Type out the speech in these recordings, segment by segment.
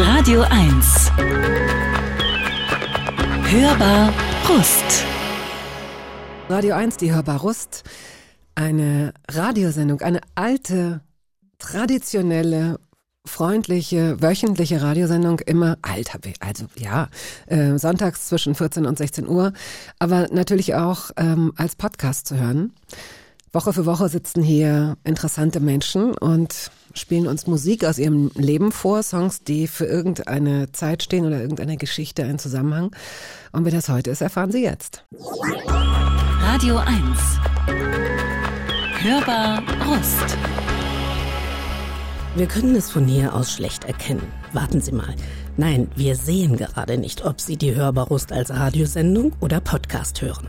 Radio 1. Hörbar Rust. Radio 1, die Hörbar Rust. Eine Radiosendung, eine alte, traditionelle, freundliche, wöchentliche Radiosendung, immer alt, also ja, äh, sonntags zwischen 14 und 16 Uhr, aber natürlich auch ähm, als Podcast zu hören. Woche für Woche sitzen hier interessante Menschen und spielen uns Musik aus ihrem Leben vor, Songs, die für irgendeine Zeit stehen oder irgendeine Geschichte, einen Zusammenhang. Und wie das heute ist, erfahren Sie jetzt. Radio 1. Hörbar Rust. Wir können es von hier aus schlecht erkennen. Warten Sie mal. Nein, wir sehen gerade nicht, ob Sie die Hörbarust als Radiosendung oder Podcast hören.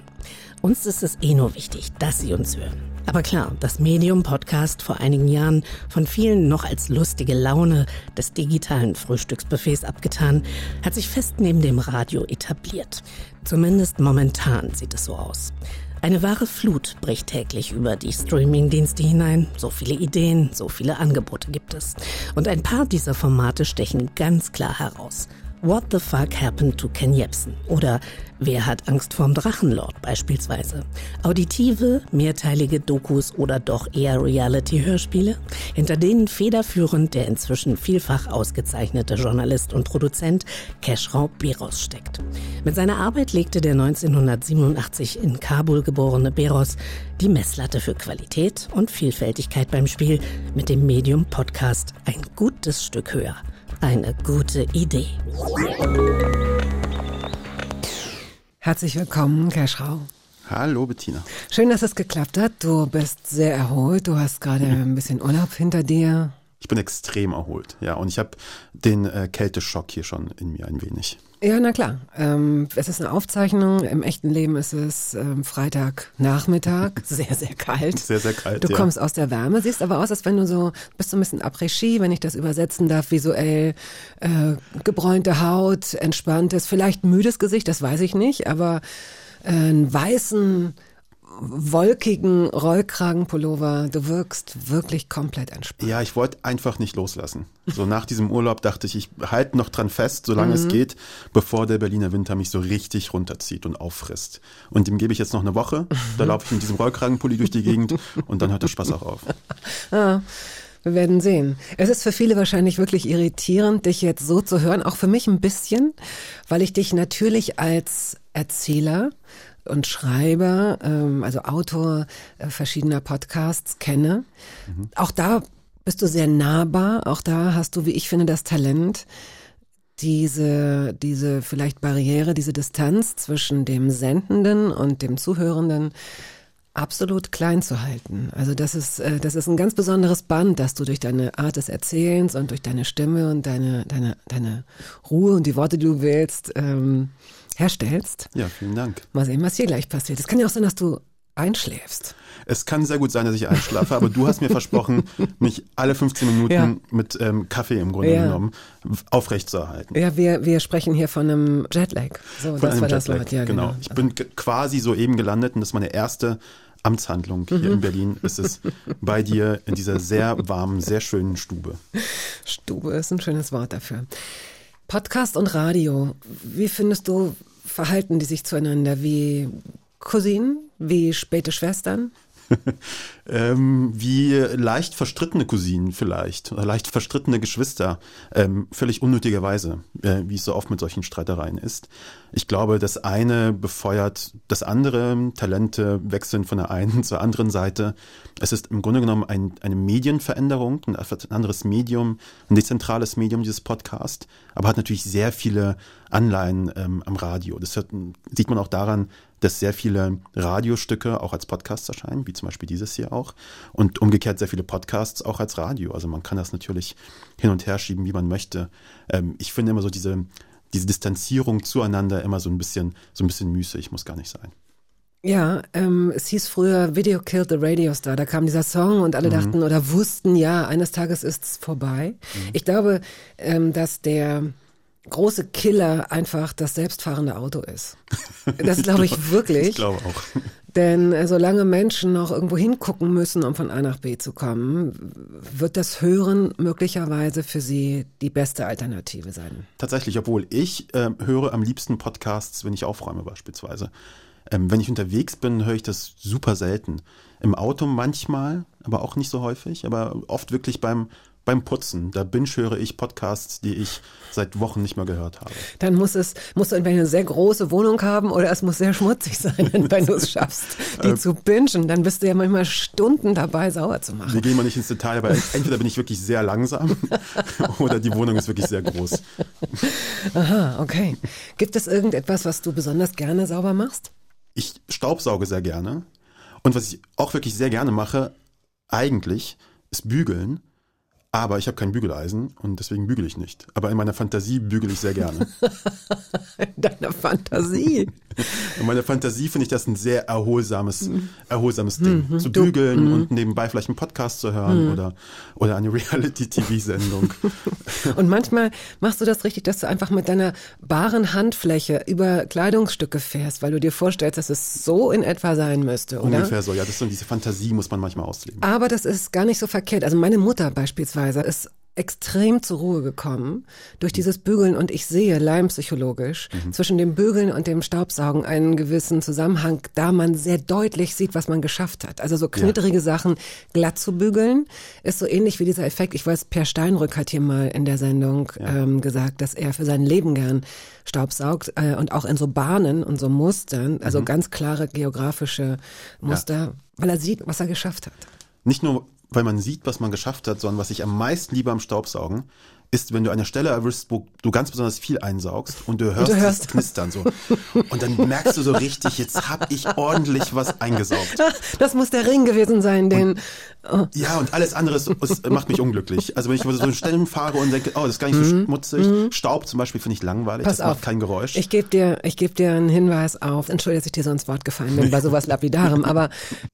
Uns ist es eh nur wichtig, dass Sie uns hören. Aber klar, das Medium-Podcast vor einigen Jahren von vielen noch als lustige Laune des digitalen Frühstücksbuffets abgetan, hat sich fest neben dem Radio etabliert. Zumindest momentan sieht es so aus. Eine wahre Flut bricht täglich über die Streaming-Dienste hinein. So viele Ideen, so viele Angebote gibt es. Und ein paar dieser Formate stechen ganz klar heraus. What the fuck happened to Ken Jebsen? Oder Wer hat Angst vorm Drachenlord beispielsweise? Auditive, mehrteilige Dokus oder doch eher Reality-Hörspiele, hinter denen federführend der inzwischen vielfach ausgezeichnete Journalist und Produzent Keschrau Beros steckt. Mit seiner Arbeit legte der 1987 in Kabul geborene Beros die Messlatte für Qualität und Vielfältigkeit beim Spiel mit dem Medium Podcast ein gutes Stück höher. Eine gute Idee. Herzlich willkommen, Kerschrau. Hallo Bettina. Schön, dass es geklappt hat. Du bist sehr erholt. Du hast gerade ein bisschen Urlaub hinter dir. Ich bin extrem erholt, ja. Und ich habe den äh, Kälteschock hier schon in mir ein wenig. Ja, na klar. Ähm, es ist eine Aufzeichnung. Im echten Leben ist es ähm, Freitagnachmittag. Sehr, sehr kalt. Sehr, sehr kalt. Du ja. kommst aus der Wärme, siehst aber aus, als wenn du so, bist so ein bisschen après wenn ich das übersetzen darf, visuell. Äh, gebräunte Haut, entspanntes, vielleicht müdes Gesicht, das weiß ich nicht, aber äh, einen weißen, wolkigen Rollkragenpullover. Du wirkst wirklich komplett entspannt. Ja, ich wollte einfach nicht loslassen. So nach diesem Urlaub dachte ich, ich halte noch dran fest, solange mhm. es geht, bevor der Berliner Winter mich so richtig runterzieht und auffrisst. Und dem gebe ich jetzt noch eine Woche. Da laufe ich mit diesem Rollkragenpulli durch die Gegend und dann hört der Spaß auch auf. ah. Wir werden sehen. Es ist für viele wahrscheinlich wirklich irritierend, dich jetzt so zu hören, auch für mich ein bisschen, weil ich dich natürlich als Erzähler und Schreiber, ähm, also Autor äh, verschiedener Podcasts kenne. Mhm. Auch da bist du sehr nahbar. Auch da hast du, wie ich finde, das Talent, diese, diese vielleicht Barriere, diese Distanz zwischen dem Sendenden und dem Zuhörenden absolut klein zu halten. Also das ist, äh, das ist ein ganz besonderes Band, das du durch deine Art des Erzählens und durch deine Stimme und deine, deine, deine Ruhe und die Worte, die du wählst, ähm, herstellst. Ja, vielen Dank. Mal sehen, was hier gleich passiert. Es kann ja auch sein, dass du einschläfst. Es kann sehr gut sein, dass ich einschlafe, aber du hast mir versprochen, mich alle 15 Minuten ja. mit ähm, Kaffee im Grunde ja. genommen aufrechtzuerhalten. Ja, wir, wir sprechen hier von einem Jetlag. So, von das war das Wort. Ja, genau. genau. Ich bin quasi soeben gelandet und das ist meine erste Amtshandlung hier mhm. in Berlin. Ist es bei dir in dieser sehr warmen, sehr schönen Stube. Stube ist ein schönes Wort dafür. Podcast und Radio, wie findest du, verhalten die sich zueinander wie Cousinen, wie späte Schwestern? ähm, wie leicht verstrittene Cousinen vielleicht oder leicht verstrittene Geschwister, ähm, völlig unnötigerweise, äh, wie es so oft mit solchen Streitereien ist. Ich glaube, das eine befeuert das andere, Talente wechseln von der einen zur anderen Seite. Es ist im Grunde genommen ein, eine Medienveränderung, ein anderes Medium, ein dezentrales Medium, dieses Podcast, aber hat natürlich sehr viele Anleihen ähm, am Radio. Das hat, sieht man auch daran, dass sehr viele Radiostücke auch als Podcasts erscheinen, wie zum Beispiel dieses hier auch. Und umgekehrt sehr viele Podcasts auch als Radio. Also man kann das natürlich hin und her schieben, wie man möchte. Ähm, ich finde immer so diese, diese Distanzierung zueinander immer so ein bisschen, so ein bisschen müßig, muss gar nicht sein. Ja, ähm, es hieß früher Video Killed the Radio Star. Da kam dieser Song und alle mhm. dachten oder wussten, ja, eines Tages ist es vorbei. Mhm. Ich glaube, ähm, dass der große Killer einfach das selbstfahrende Auto ist. Das glaube ich wirklich. Ich glaube auch. Denn äh, solange Menschen noch irgendwo hingucken müssen, um von A nach B zu kommen, wird das Hören möglicherweise für sie die beste Alternative sein. Tatsächlich, obwohl ich äh, höre am liebsten Podcasts, wenn ich aufräume beispielsweise. Ähm, wenn ich unterwegs bin, höre ich das super selten. Im Auto manchmal, aber auch nicht so häufig, aber oft wirklich beim beim Putzen, da binge höre ich Podcasts, die ich seit Wochen nicht mehr gehört habe. Dann muss es, musst du entweder eine sehr große Wohnung haben oder es muss sehr schmutzig sein, wenn du es schaffst, die äh, zu bingen. Dann bist du ja manchmal Stunden dabei, sauer zu machen. Wir gehen mal nicht ins Detail, aber entweder bin ich wirklich sehr langsam oder die Wohnung ist wirklich sehr groß. Aha, okay. Gibt es irgendetwas, was du besonders gerne sauber machst? Ich staubsauge sehr gerne. Und was ich auch wirklich sehr gerne mache, eigentlich, ist bügeln. Aber ich habe kein Bügeleisen und deswegen bügele ich nicht. Aber in meiner Fantasie bügele ich sehr gerne. in deiner Fantasie? In meiner Fantasie finde ich das ein sehr erholsames, erholsames Ding. Mhm. Zu bügeln mhm. und nebenbei vielleicht einen Podcast zu hören mhm. oder, oder eine Reality-TV-Sendung. und manchmal machst du das richtig, dass du einfach mit deiner baren Handfläche über Kleidungsstücke fährst, weil du dir vorstellst, dass es so in etwa sein müsste, oder? Ungefähr so, ja. Das ist so, diese Fantasie muss man manchmal ausleben. Aber das ist gar nicht so verkehrt. Also meine Mutter beispielsweise ist extrem zur Ruhe gekommen durch dieses Bügeln und ich sehe leimpsychologisch mhm. zwischen dem Bügeln und dem Staubsaugen einen gewissen Zusammenhang, da man sehr deutlich sieht, was man geschafft hat. Also so knitterige ja. Sachen glatt zu bügeln ist so ähnlich wie dieser Effekt. Ich weiß, Per Steinrück hat hier mal in der Sendung ja. ähm, gesagt, dass er für sein Leben gern Staubsaugt äh, und auch in so Bahnen und so Mustern, also mhm. ganz klare geografische Muster, ja. weil er sieht, was er geschafft hat. Nicht nur weil man sieht, was man geschafft hat, sondern was ich am meisten liebe am Staubsaugen, ist, wenn du eine Stelle erwischst, wo du ganz besonders viel einsaugst und du hörst, und du hörst. das Knistern so. Und dann merkst du so richtig, jetzt hab ich ordentlich was eingesaugt. Das muss der Ring gewesen sein, den. Oh. Ja, und alles andere ist, macht mich unglücklich. Also wenn ich so Stellen fahre und denke, oh, das ist gar nicht so mhm. schmutzig. Mhm. Staub zum Beispiel finde ich langweilig, Pass das auf. macht kein Geräusch. Ich gebe dir, ich gebe dir einen Hinweis auf, entschuldige, dass ich dir so ins Wort gefallen bin, bei sowas Lapidarem, aber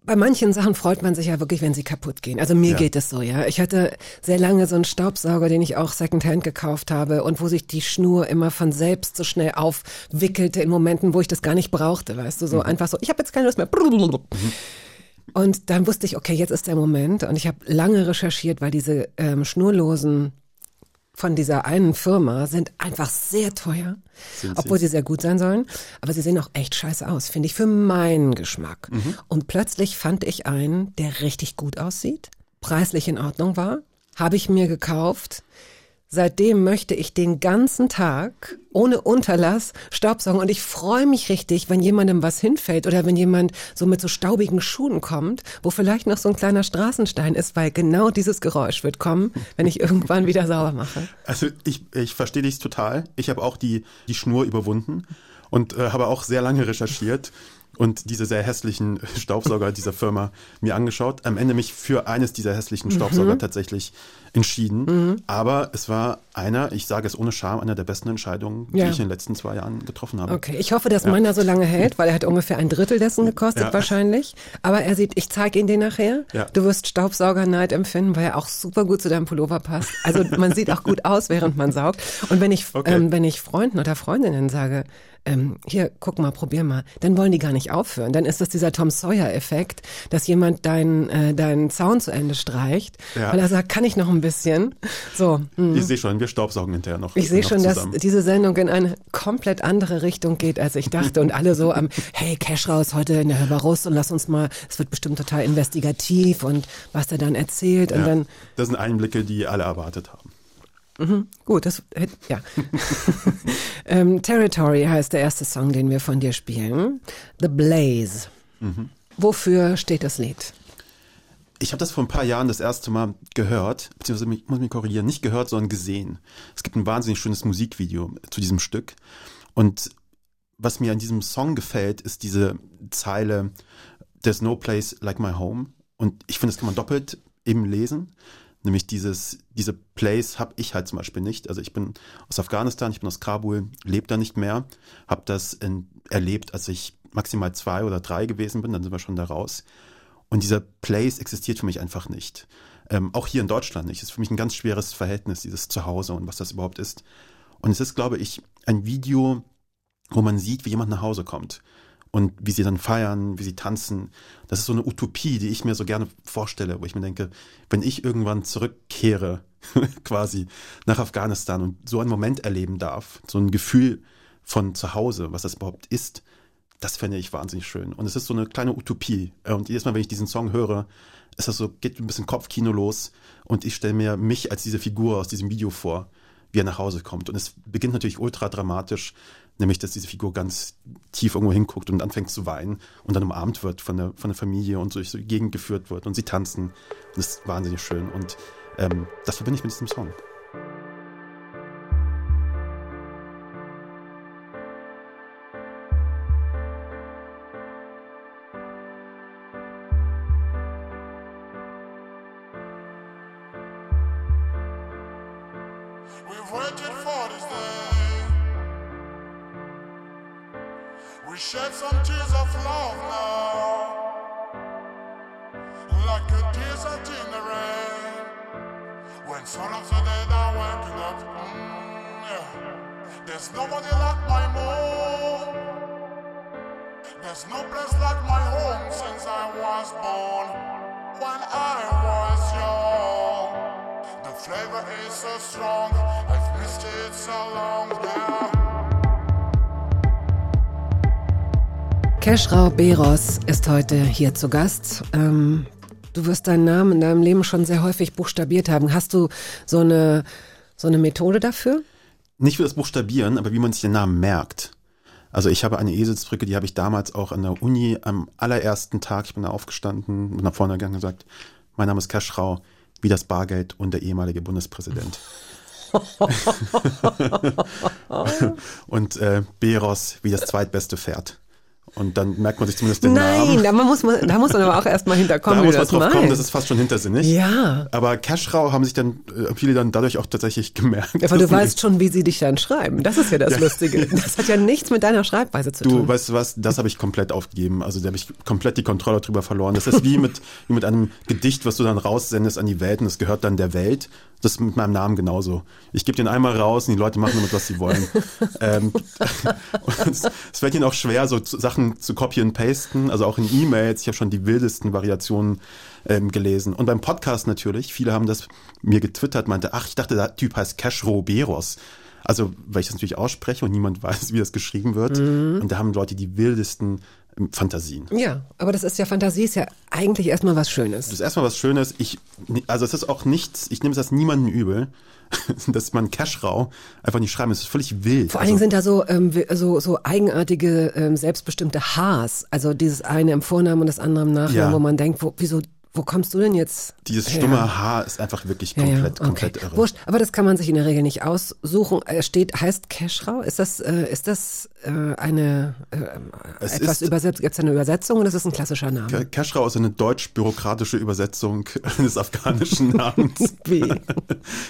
bei manchen Sachen freut man sich ja wirklich, wenn sie kaputt gehen. Also mir ja. geht es so, ja. Ich hatte sehr lange so einen Staubsauger, den ich auch Secondhand gekauft habe und wo sich die Schnur immer von selbst so schnell aufwickelte in Momenten, wo ich das gar nicht brauchte, weißt du, so mhm. einfach so, ich habe jetzt keine Lust mehr. Mhm. Und dann wusste ich, okay, jetzt ist der Moment und ich habe lange recherchiert, weil diese ähm, schnurlosen von dieser einen Firma sind einfach sehr teuer, sind obwohl sie? sie sehr gut sein sollen. Aber sie sehen auch echt scheiße aus, finde ich, für meinen Geschmack. Mhm. Und plötzlich fand ich einen, der richtig gut aussieht, preislich in Ordnung war, habe ich mir gekauft, Seitdem möchte ich den ganzen Tag ohne Unterlass Staubsaugen und ich freue mich richtig, wenn jemandem was hinfällt oder wenn jemand so mit so staubigen Schuhen kommt, wo vielleicht noch so ein kleiner Straßenstein ist, weil genau dieses Geräusch wird kommen, wenn ich irgendwann wieder sauber mache. Also ich, ich verstehe dich total. Ich habe auch die, die Schnur überwunden und äh, habe auch sehr lange recherchiert und diese sehr hässlichen Staubsauger dieser Firma mir angeschaut. Am Ende mich für eines dieser hässlichen Staubsauger mhm. tatsächlich entschieden. Mhm. Aber es war einer, ich sage es ohne Scham, einer der besten Entscheidungen, die ja. ich in den letzten zwei Jahren getroffen habe. Okay, ich hoffe, dass ja. meiner so lange hält, weil er hat ungefähr ein Drittel dessen gekostet ja. wahrscheinlich. Aber er sieht, ich zeige ihn dir nachher. Du wirst Staubsaugerneid empfinden, weil er auch super gut zu deinem Pullover passt. Also man sieht auch gut aus, während man saugt. Und wenn ich, okay. ähm, wenn ich Freunden oder Freundinnen sage, ähm, hier, guck mal, probier mal, dann wollen die gar nicht aufhören. Dann ist das dieser Tom Sawyer-Effekt, dass jemand deinen äh, deinen Zaun zu Ende streicht, ja. weil er sagt, kann ich noch ein bisschen. So. Mh. Ich sehe schon, wir staubsaugen hinterher noch. Ich sehe schon, zusammen. dass diese Sendung in eine komplett andere Richtung geht, als ich dachte. Und alle so am, hey, Cash raus heute in der Hörbarus und lass uns mal, es wird bestimmt total investigativ und was der dann erzählt. Und ja, dann. Das sind Einblicke, die alle erwartet haben. Mhm, gut, das ja. ähm, Territory heißt der erste Song, den wir von dir spielen. The Blaze. Mhm. Wofür steht das Lied? Ich habe das vor ein paar Jahren das erste Mal gehört, beziehungsweise ich muss mich korrigieren, nicht gehört, sondern gesehen. Es gibt ein wahnsinnig schönes Musikvideo zu diesem Stück. Und was mir an diesem Song gefällt, ist diese Zeile There's no place like my home. Und ich finde, das kann man doppelt eben lesen. Nämlich dieses, diese Place habe ich halt zum Beispiel nicht. Also ich bin aus Afghanistan, ich bin aus Kabul, lebe da nicht mehr, habe das in, erlebt, als ich maximal zwei oder drei gewesen bin, dann sind wir schon da raus. Und dieser Place existiert für mich einfach nicht. Ähm, auch hier in Deutschland nicht. Es ist für mich ein ganz schweres Verhältnis, dieses Zuhause und was das überhaupt ist. Und es ist, glaube ich, ein Video, wo man sieht, wie jemand nach Hause kommt. Und wie sie dann feiern, wie sie tanzen. Das ist so eine Utopie, die ich mir so gerne vorstelle, wo ich mir denke, wenn ich irgendwann zurückkehre, quasi nach Afghanistan und so einen Moment erleben darf, so ein Gefühl von zu Hause, was das überhaupt ist, das fände ich wahnsinnig schön. Und es ist so eine kleine Utopie. Und jedes Mal, wenn ich diesen Song höre, ist das so, geht ein bisschen Kopfkino los und ich stelle mir mich als diese Figur aus diesem Video vor, wie er nach Hause kommt. Und es beginnt natürlich ultra dramatisch Nämlich, dass diese Figur ganz tief irgendwo hinguckt und anfängt zu weinen und dann umarmt wird von der, von der Familie und so durch die Gegend geführt wird und sie tanzen. Das ist wahnsinnig schön. Und ähm, das verbinde ich mit diesem Song. We shed some tears of love now, like a desert in the rain. When sun of the dead are waking up, mm, yeah. There's nobody like my mom. There's no place like my home since I was born. When I was young, the flavor is so strong. I've missed it so long now. Yeah. Keschrau Beros ist heute hier zu Gast. Ähm, du wirst deinen Namen in deinem Leben schon sehr häufig buchstabiert haben. Hast du so eine, so eine Methode dafür? Nicht für das Buchstabieren, aber wie man sich den Namen merkt. Also ich habe eine Eselsbrücke, die habe ich damals auch an der Uni am allerersten Tag, ich bin da aufgestanden, bin nach vorne gegangen und gesagt, mein Name ist Keschrau, wie das Bargeld und der ehemalige Bundespräsident. und äh, Beros wie das zweitbeste Pferd. Und dann merkt man sich zumindest den Nein, Namen. Nein, da muss man, da muss man aber auch erstmal hinterkommen, da muss man drauf meint. kommen, das ist fast schon hintersinnig. Ja. Aber Cashrow haben sich dann äh, viele dann dadurch auch tatsächlich gemerkt. Aber du weißt schon, wie sie dich dann schreiben. Das ist ja das ja. Lustige. Das hat ja nichts mit deiner Schreibweise zu du, tun. Du, weißt du was, das habe ich komplett aufgegeben. Also da habe ich komplett die Kontrolle drüber verloren. Das ist wie mit, wie mit einem Gedicht, was du dann raussendest an die Welt und es gehört dann der Welt. Das ist mit meinem Namen genauso. Ich gebe den einmal raus und die Leute machen damit, was sie wollen. ähm, es, es fällt ihnen auch schwer, so Sachen zu copy and pasten, also auch in E-Mails. Ich habe schon die wildesten Variationen ähm, gelesen. Und beim Podcast natürlich, viele haben das mir getwittert, meinte, ach, ich dachte, der Typ heißt Cash Roberos. Also, weil ich das natürlich ausspreche und niemand weiß, wie das geschrieben wird. Mhm. Und da haben Leute die wildesten Fantasien. Ja, aber das ist ja Fantasie, ist ja eigentlich erstmal was Schönes. Das ist erstmal was Schönes. Ich, also es ist auch nichts, ich nehme das niemanden übel, dass man Cashrau einfach nicht schreiben. Es ist völlig wild. Vor allen Dingen also, sind da so, ähm, so, so eigenartige, ähm, selbstbestimmte Haars. Also dieses eine im Vornamen und das andere im Nachnamen, ja. wo man denkt, wo, wieso wo kommst du denn jetzt? Dieses stumme ja. Haar ist einfach wirklich komplett, ja, ja. Okay. komplett irre. Wurscht, aber das kann man sich in der Regel nicht aussuchen. Er steht, heißt Keschrau. Ist das, äh, ist das äh, eine äh, etwas übersetzt? Gibt es eine Übersetzung oder ist das ein klassischer Name? Keschrau ist eine deutsch-bürokratische Übersetzung eines afghanischen Namens. Wie?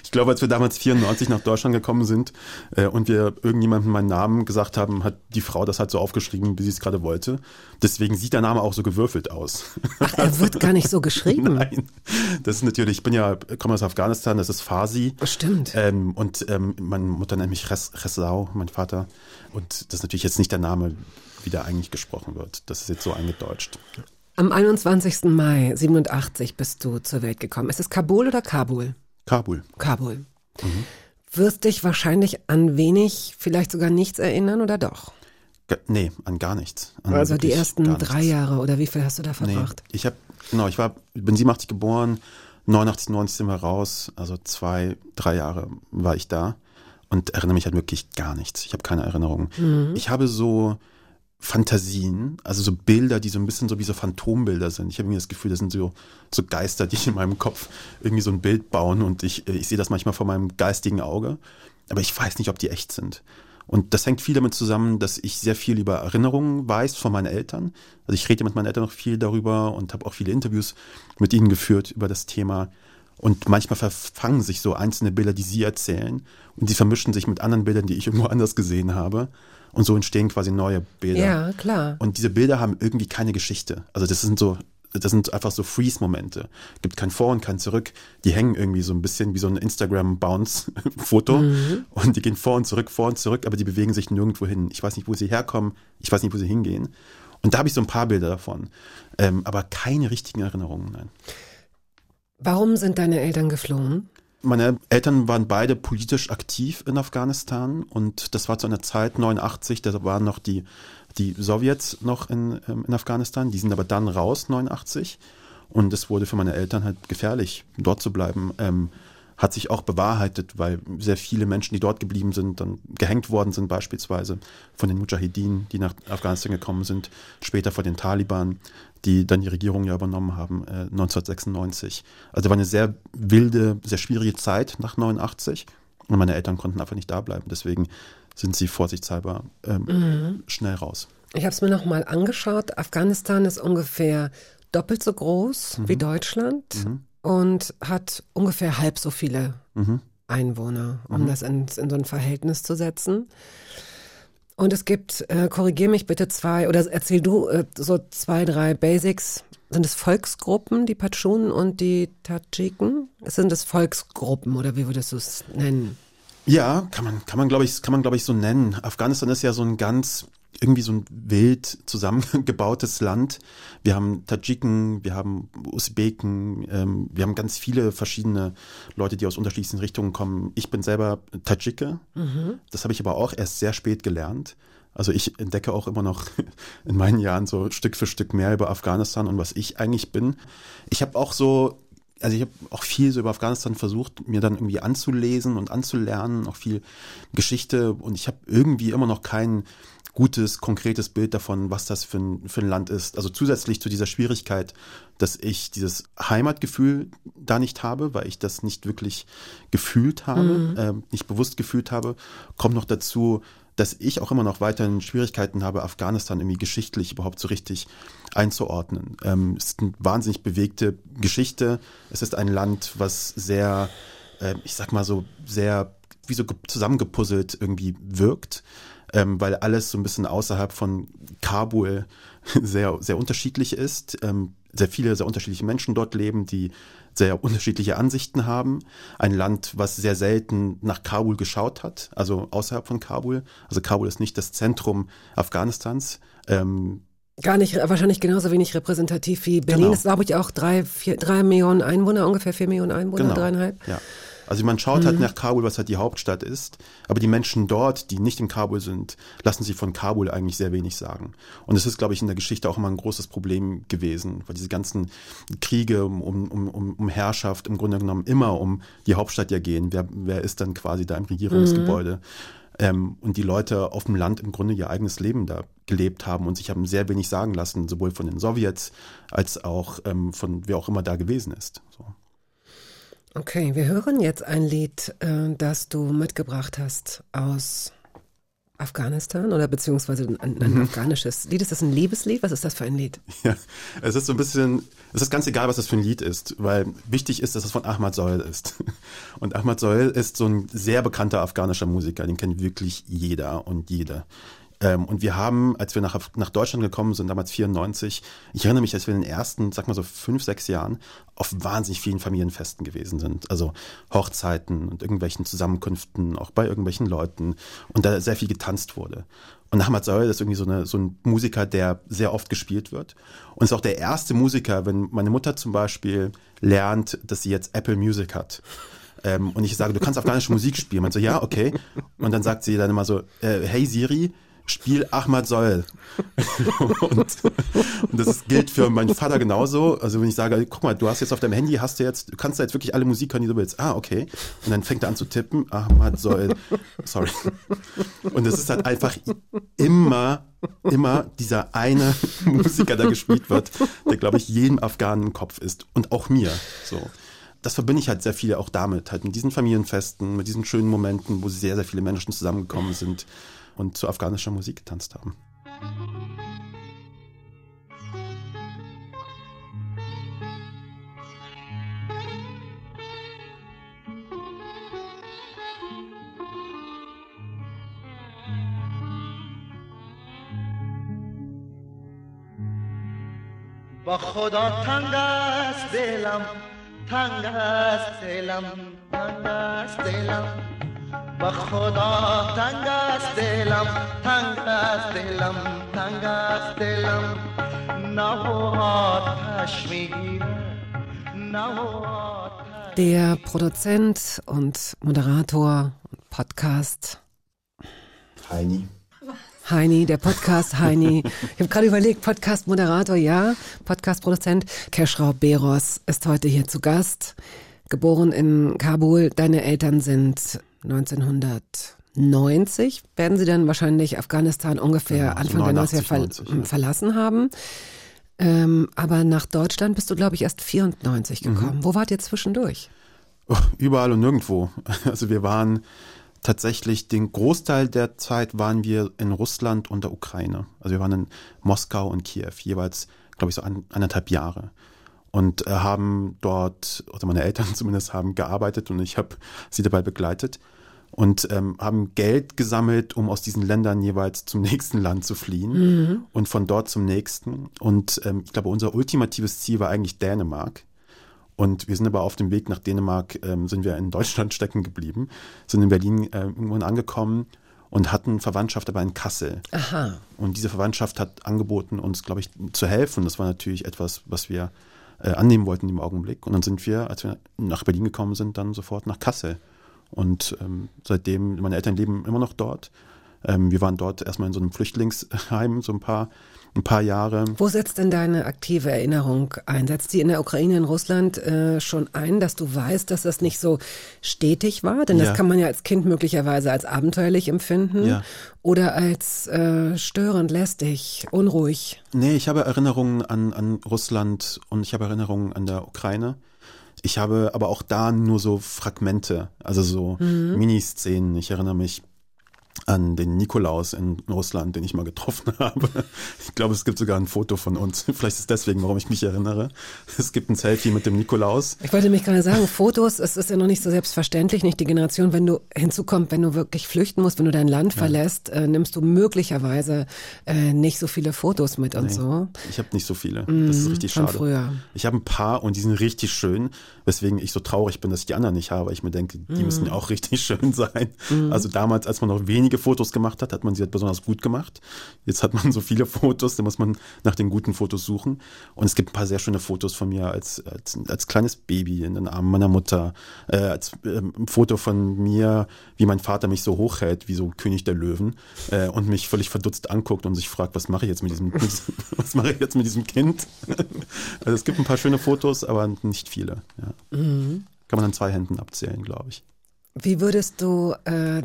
Ich glaube, als wir damals 94 nach Deutschland gekommen sind äh, und wir irgendjemandem meinen Namen gesagt haben, hat die Frau das halt so aufgeschrieben, wie sie es gerade wollte. Deswegen sieht der Name auch so gewürfelt aus. Ach, er wird gar nicht so geschrieben. Nein, das ist natürlich, ich bin ja, komme aus Afghanistan, das ist Farsi. Stimmt. Ähm, und ähm, meine Mutter nennt mich Res, Resau, mein Vater. Und das ist natürlich jetzt nicht der Name, wie der eigentlich gesprochen wird. Das ist jetzt so eingedeutscht. Am 21. Mai 87 bist du zur Welt gekommen. Ist es Kabul oder Kabul? Kabul. Kabul. Mhm. Wirst dich wahrscheinlich an wenig, vielleicht sogar nichts erinnern oder doch? Nee, an gar nichts. An also die ersten drei Jahre oder wie viel hast du da verbracht? Nee, ich habe, genau, ich war, bin 87 geboren, 89, 90 sind wir raus, also zwei, drei Jahre war ich da und erinnere mich halt wirklich gar nichts. Ich habe keine Erinnerung. Mhm. Ich habe so Fantasien, also so Bilder, die so ein bisschen so wie so Phantombilder sind. Ich habe irgendwie das Gefühl, das sind so, so Geister, die in meinem Kopf irgendwie so ein Bild bauen und ich, ich sehe das manchmal vor meinem geistigen Auge, aber ich weiß nicht, ob die echt sind. Und das hängt viel damit zusammen, dass ich sehr viel über Erinnerungen weiß von meinen Eltern. Also ich rede mit meinen Eltern noch viel darüber und habe auch viele Interviews mit ihnen geführt über das Thema. Und manchmal verfangen sich so einzelne Bilder, die sie erzählen, und sie vermischen sich mit anderen Bildern, die ich irgendwo anders gesehen habe. Und so entstehen quasi neue Bilder. Ja, klar. Und diese Bilder haben irgendwie keine Geschichte. Also das sind so das sind einfach so Freeze-Momente. Gibt kein Vor und kein Zurück. Die hängen irgendwie so ein bisschen wie so ein Instagram-Bounce-Foto. Mhm. Und die gehen vor und zurück, vor und zurück, aber die bewegen sich nirgendwo hin. Ich weiß nicht, wo sie herkommen. Ich weiß nicht, wo sie hingehen. Und da habe ich so ein paar Bilder davon, ähm, aber keine richtigen Erinnerungen, nein. Warum sind deine Eltern geflohen? Meine Eltern waren beide politisch aktiv in Afghanistan und das war zu einer Zeit 89, da waren noch die, die Sowjets noch in, ähm, in Afghanistan, die sind aber dann raus 89 und es wurde für meine Eltern halt gefährlich, dort zu bleiben. Ähm, hat sich auch bewahrheitet, weil sehr viele Menschen, die dort geblieben sind, dann gehängt worden sind, beispielsweise von den Mujahideen, die nach Afghanistan gekommen sind, später von den Taliban, die dann die Regierung ja übernommen haben, äh, 1996. Also war eine sehr wilde, sehr schwierige Zeit nach 89 und meine Eltern konnten einfach nicht da bleiben. Deswegen sind sie vorsichtshalber ähm, mhm. schnell raus. Ich habe es mir nochmal angeschaut. Afghanistan ist ungefähr doppelt so groß mhm. wie Deutschland. Mhm und hat ungefähr halb so viele mhm. Einwohner, um mhm. das in, in, so ein Verhältnis zu setzen. Und es gibt, äh, korrigier mich bitte zwei, oder erzähl du äh, so zwei, drei Basics. Sind es Volksgruppen, die Patschunen und die Tadschiken? Sind es Volksgruppen oder wie würdest du es nennen? Ja, kann man, kann man glaube ich, kann man glaube ich so nennen. Afghanistan ist ja so ein ganz irgendwie so ein wild zusammengebautes Land. Wir haben Tadschiken, wir haben Usbeken, ähm, wir haben ganz viele verschiedene Leute, die aus unterschiedlichen Richtungen kommen. Ich bin selber Tadschike. Mhm. Das habe ich aber auch erst sehr spät gelernt. Also ich entdecke auch immer noch in meinen Jahren so Stück für Stück mehr über Afghanistan und was ich eigentlich bin. Ich habe auch so also ich habe auch viel so über Afghanistan versucht, mir dann irgendwie anzulesen und anzulernen, auch viel Geschichte und ich habe irgendwie immer noch keinen gutes, konkretes Bild davon, was das für ein, für ein Land ist. Also zusätzlich zu dieser Schwierigkeit, dass ich dieses Heimatgefühl da nicht habe, weil ich das nicht wirklich gefühlt habe, mhm. äh, nicht bewusst gefühlt habe, kommt noch dazu, dass ich auch immer noch weiterhin Schwierigkeiten habe, Afghanistan irgendwie geschichtlich überhaupt so richtig einzuordnen. Ähm, es ist eine wahnsinnig bewegte Geschichte. Es ist ein Land, was sehr, äh, ich sag mal so, sehr wie so zusammengepuzzelt irgendwie wirkt ähm, weil alles so ein bisschen außerhalb von Kabul sehr, sehr unterschiedlich ist. Ähm, sehr viele, sehr unterschiedliche Menschen dort leben, die sehr unterschiedliche Ansichten haben. Ein Land, was sehr selten nach Kabul geschaut hat, also außerhalb von Kabul. Also Kabul ist nicht das Zentrum Afghanistans. Ähm, Gar nicht, wahrscheinlich genauso wenig repräsentativ wie Berlin. Genau. ist, glaube ich, auch drei, vier, drei Millionen Einwohner, ungefähr vier Millionen Einwohner, genau. dreieinhalb. Ja. Also man schaut halt mhm. halt nach Kabul, was halt die Hauptstadt ist, aber die Menschen dort, die nicht in Kabul sind, lassen sich von Kabul eigentlich sehr wenig sagen. Und es ist, glaube ich, in der Geschichte auch immer ein großes Problem gewesen, weil diese ganzen Kriege um, um, um, um Herrschaft im Grunde genommen immer um die Hauptstadt ja gehen. Wer, wer ist dann quasi da im Regierungsgebäude? Mhm. Ähm, und die Leute auf dem Land im Grunde ihr eigenes Leben da gelebt haben und sich haben sehr wenig sagen lassen, sowohl von den Sowjets als auch ähm, von wer auch immer da gewesen ist. So. Okay, wir hören jetzt ein Lied, äh, das du mitgebracht hast aus Afghanistan oder beziehungsweise ein, ein mhm. afghanisches Lied. Ist das ein Liebeslied? Was ist das für ein Lied? Ja, es ist so ein bisschen, es ist ganz egal, was das für ein Lied ist, weil wichtig ist, dass es von Ahmad Soil ist. Und Ahmad Soil ist so ein sehr bekannter afghanischer Musiker, den kennt wirklich jeder und jede. Ähm, und wir haben, als wir nach, nach Deutschland gekommen sind, damals 94, ich erinnere mich, dass wir in den ersten, sag mal so fünf, sechs Jahren auf wahnsinnig vielen Familienfesten gewesen sind. Also Hochzeiten und irgendwelchen Zusammenkünften, auch bei irgendwelchen Leuten und da sehr viel getanzt wurde. Und Ahmad Soil ist irgendwie so, eine, so ein Musiker, der sehr oft gespielt wird. Und ist auch der erste Musiker, wenn meine Mutter zum Beispiel lernt, dass sie jetzt Apple Music hat. Ähm, und ich sage, du kannst afghanische Musik spielen. Man so, ja, okay. Und dann sagt sie dann immer so, äh, hey Siri, Spiel Ahmad Soll. und, und, das gilt für meinen Vater genauso. Also wenn ich sage, guck mal, du hast jetzt auf deinem Handy, hast du jetzt, du kannst da jetzt wirklich alle Musik hören, die du willst. Ah, okay. Und dann fängt er an zu tippen, Ahmad Soll. Sorry. Und es ist halt einfach immer, immer dieser eine Musiker, der gespielt wird, der, glaube ich, jedem Afghanen im Kopf ist. Und auch mir. So das verbinde ich halt sehr viel auch damit, halt mit diesen Familienfesten, mit diesen schönen Momenten, wo sehr, sehr viele Menschen zusammengekommen sind und zu afghanischer Musik getanzt haben. با خدا تنگ است دلم تنگ است دلم تنگ است دلم با خدا تنگ است دلم تنگ است دلم تنگ است دلم نه آتش میگیره نه آتش Der Produzent und Moderator und Podcast Heini. Heini, der Podcast Heini. Ich habe gerade überlegt, Podcast-Moderator, ja, Podcast-Produzent. Keschrau Beros ist heute hier zu Gast. Geboren in Kabul. Deine Eltern sind 1990. Werden sie dann wahrscheinlich Afghanistan ungefähr Ja, so Anfang der 90er 89, ver 90, ja. verlassen haben. Ähm, aber nach Deutschland bist du, glaube ich, erst 94 Mhm. gekommen. Wo wart ihr zwischendurch? Oh, überall und nirgendwo. Also wir waren tatsächlich den Großteil der Zeit waren wir in Russland und der Ukraine. Also wir waren in Moskau und Kiew, jeweils, glaube ich, so anderthalb Jahre. Und äh, haben dort, oder meine Eltern zumindest haben gearbeitet und ich habe sie dabei begleitet und ähm, haben Geld gesammelt, um aus diesen Ländern jeweils zum nächsten Land zu fliehen und von dort zum nächsten. Und ähm, ich glaube, unser ultimatives Ziel war eigentlich Dänemark. Und wir sind aber auf dem Weg nach Dänemark, ähm, sind wir in Deutschland stecken geblieben, sind in Berlin äh, irgendwann angekommen und hatten Verwandtschaft aber in Kassel. Aha. Und diese Verwandtschaft hat angeboten, uns, glaube ich, zu helfen. Das war natürlich etwas, was wir äh, annehmen wollten im Augenblick. Und dann sind wir, als wir nach Berlin gekommen sind, dann sofort nach Kassel. Und ähm, seitdem, meine Eltern leben immer noch dort. Ähm, wir waren dort erstmal in so einem Flüchtlingsheim, so ein paar, ein paar Jahre. Wo setzt denn deine aktive Erinnerung ein? Setzt die in der Ukraine, in Russland äh, schon ein, dass du weißt, dass das nicht so stetig war? Denn Ja. das kann man ja als Kind möglicherweise als abenteuerlich empfinden Ja. oder als äh, störend, lästig, unruhig. Nee, ich habe Erinnerungen an, an Russland und ich habe Erinnerungen an der Ukraine. Ich habe aber auch da nur so Fragmente, also so Miniszenen. Ich erinnere mich an den Nikolaus in Russland, den ich mal getroffen habe. Ich glaube, es gibt sogar ein Foto von uns. Vielleicht ist es deswegen, warum ich mich erinnere. Es gibt ein Selfie mit dem Nikolaus. Ich wollte mich gerade sagen, Fotos, es ist ja noch nicht so selbstverständlich, nicht die Generation, wenn du hinzukommt, wenn du wirklich flüchten musst, wenn du dein Land verlässt, äh, nimmst du möglicherweise äh, nicht so viele Fotos mit und so. Ich habe nicht so viele. Das ist richtig von schade. früher. Ich habe ein paar und die sind richtig schön, weswegen ich so traurig bin, dass ich die anderen nicht habe. Ich mir denke, die müssen ja auch richtig schön sein. Also damals, als man noch wenige Fotos gemacht hat, hat man sie halt besonders gut gemacht. Jetzt hat man so viele Fotos, da muss man nach den guten Fotos suchen. Und es gibt ein paar sehr schöne Fotos von mir als, als, als kleines Baby in den Armen meiner Mutter. Äh, als ähm, ein Foto von mir, wie mein Vater mich so hochhält, wie so König der Löwen. Äh, und mich völlig verdutzt anguckt und sich fragt, was mache ich jetzt mit diesem, was mache ich jetzt mit diesem Kind? Also es gibt ein paar schöne Fotos, aber nicht viele. Ja. Kann man an zwei Händen abzählen, glaube ich. Wie würdest du, äh,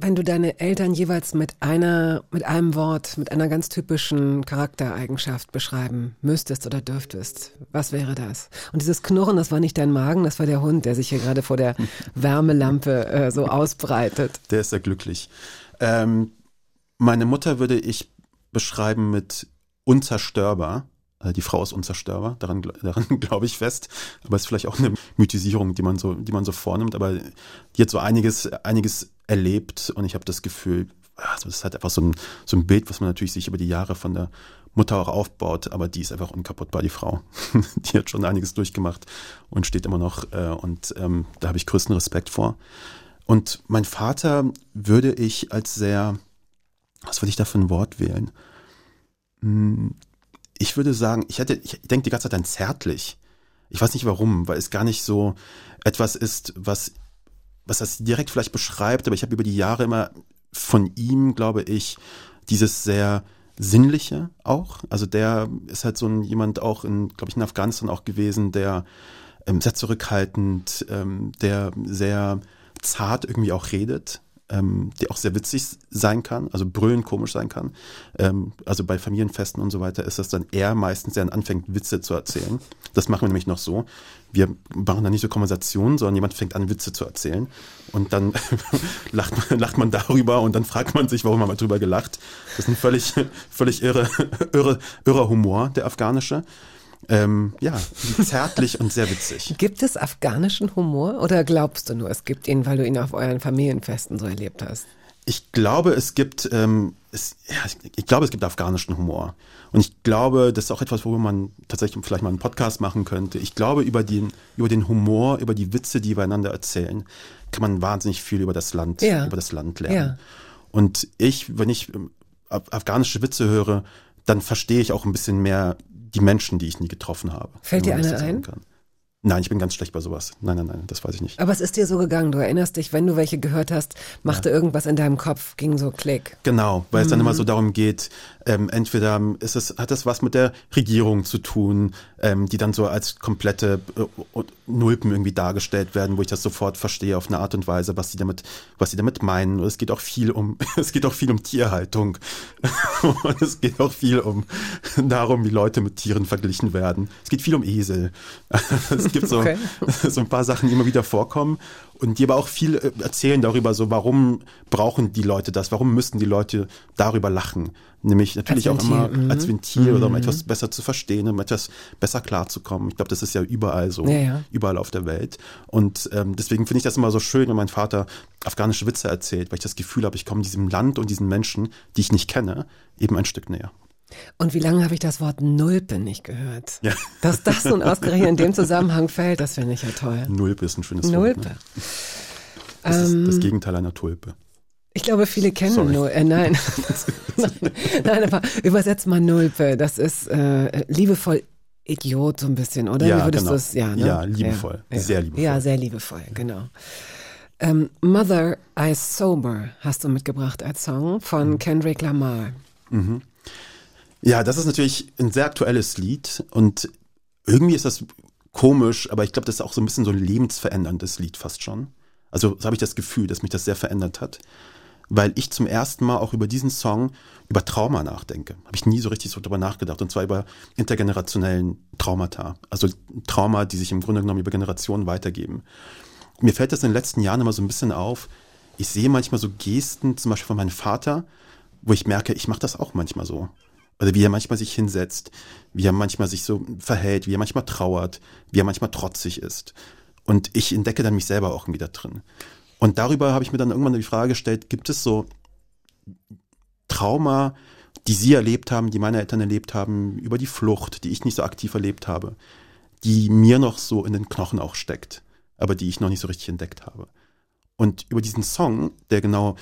wenn du deine Eltern jeweils mit einer, mit einem Wort, mit einer ganz typischen Charaktereigenschaft beschreiben müsstest oder dürftest, was wäre das? Und dieses Knurren, das war nicht dein Magen, das war der Hund, der sich hier gerade vor der Wärmelampe äh, so ausbreitet. Der ist sehr glücklich. Ähm, meine Mutter würde ich beschreiben mit unzerstörbar. Äh, Die Frau ist unzerstörbar, daran, daran glaube ich fest. Aber es ist vielleicht auch eine Mythisierung, die man so, die man so vornimmt. Aber die hat so einiges, einiges erlebt und ich habe das Gefühl, also das ist halt einfach so ein, so ein Bild, was man natürlich sich über die Jahre von der Mutter auch aufbaut, aber die ist einfach unkaputtbar, die Frau. die hat schon einiges durchgemacht und steht immer noch äh, und ähm, da habe ich größten Respekt vor. Und mein Vater würde ich als sehr, was würde ich da für ein Wort wählen? Hm, Ich würde sagen, ich hätte, ich denke die ganze Zeit an zärtlich. Ich weiß nicht warum, weil es gar nicht so etwas ist, was, was das direkt vielleicht beschreibt, aber ich habe über die Jahre immer von ihm, glaube ich, dieses sehr sinnliche auch. Also der ist halt so ein jemand auch in, glaube ich, in Afghanistan auch gewesen, der ähm, sehr zurückhaltend, ähm, der sehr zart irgendwie auch redet, ähm, der auch sehr witzig sein kann, also brüllend komisch sein kann. Ähm, also bei Familienfesten und so weiter ist das dann er meistens, der dann anfängt, Witze zu erzählen. Das machen wir nämlich noch so. Wir machen dann nicht so Konversationen, sondern jemand fängt an, Witze zu erzählen. Und dann lacht, man, lacht man darüber und dann fragt man sich, warum haben wir drüber gelacht. Das ist ein völlig, völlig irre, irre, irrer Humor, der afghanische. Ähm, ja, zärtlich und sehr witzig. Gibt es afghanischen Humor oder glaubst du nur, es gibt ihn, weil du ihn auf euren Familienfesten so erlebt hast? Ich glaube, es gibt ähm, es, ja, ich glaube, es gibt afghanischen Humor. Und ich glaube, das ist auch etwas, worüber man tatsächlich vielleicht mal einen Podcast machen könnte. Ich glaube, über den, über den Humor, über die Witze, die wir einander erzählen, kann man wahnsinnig viel über das Land, Ja. über das Land lernen. Ja. Und ich, wenn ich ähm, af- afghanische Witze höre, dann verstehe ich auch ein bisschen mehr die Menschen, die ich nie getroffen habe. Fällt dir einer ein? Kann. Nein, ich bin ganz schlecht bei sowas. Nein, nein, nein, das weiß ich nicht. Aber es ist dir so gegangen. Du erinnerst dich, wenn du welche gehört hast, machte irgendwas in deinem Kopf, ging so Klick. Genau, weil es dann Mhm. immer so darum geht, ähm, entweder ist es, hat es was mit der Regierung zu tun, ähm, die dann so als komplette äh, Nulpen irgendwie dargestellt werden, wo ich das sofort verstehe auf eine Art und Weise, was sie damit, was sie damit meinen. Und es geht auch viel um, es geht auch viel um Tierhaltung. und es geht auch viel um darum, wie Leute mit Tieren verglichen werden. Es geht viel um Esel. es gibt so, Okay. so ein paar Sachen, die immer wieder vorkommen und die aber auch viel äh, erzählen darüber, so warum brauchen die Leute das, warum müssten die Leute darüber lachen. Nämlich natürlich auch immer mhm. als Ventil oder um etwas besser zu verstehen, um etwas besser klarzukommen. Ich glaube, das ist ja überall so, Ja, ja. überall auf der Welt. Und ähm, deswegen finde ich das immer so schön, wenn mein Vater afghanische Witze erzählt, weil ich das Gefühl habe, ich komme diesem Land und diesen Menschen, die ich nicht kenne, eben ein Stück näher. Und wie lange habe ich das Wort Nulpe nicht gehört? Ja. Dass das nun ausgerechnet in dem Zusammenhang fällt, das finde ich ja toll. Nulpe ist ein schönes Nulpe. Wort. Ne? Das ist das Gegenteil einer Tulpe. Ich glaube, viele kennen Sorry. nur, äh, nein. nein, nein, aber übersetzt mal Nulpe. Das ist äh, liebevoll Idiot so ein bisschen, oder? Ja, Wie würdest genau. du es? Ja, ne? Ja, liebevoll. Ja, Sehr liebevoll. Ja, sehr liebevoll, genau. Ähm, Mother I Sober hast du mitgebracht als Song Mhm. von Kendrick Lamar. Ja, das ist natürlich ein sehr aktuelles Lied und irgendwie ist das komisch, aber ich glaube, das ist auch so ein bisschen so ein lebensveränderndes Lied fast schon. Also so habe ich das Gefühl, dass mich das sehr verändert hat, weil ich zum ersten Mal auch über diesen Song über Trauma nachdenke. Habe ich nie so richtig so drüber nachgedacht und zwar über intergenerationellen Traumata, also Trauma, die sich im Grunde genommen über Generationen weitergeben. Mir fällt das in den letzten Jahren immer so ein bisschen auf. Ich sehe manchmal so Gesten, zum Beispiel von meinem Vater, wo ich merke, ich mache das auch manchmal so. Oder wie er manchmal sich hinsetzt, wie er manchmal sich so verhält, wie er manchmal trauert, wie er manchmal trotzig ist. Und ich entdecke dann mich selber auch wieder drin. Und darüber habe ich mir dann irgendwann die Frage gestellt, gibt es so Trauma, die Sie erlebt haben, die meine Eltern erlebt haben, über die Flucht, die ich nicht so aktiv erlebt habe, die mir noch so in den Knochen auch steckt, aber die ich noch nicht so richtig entdeckt habe. Und über diesen Song, der genau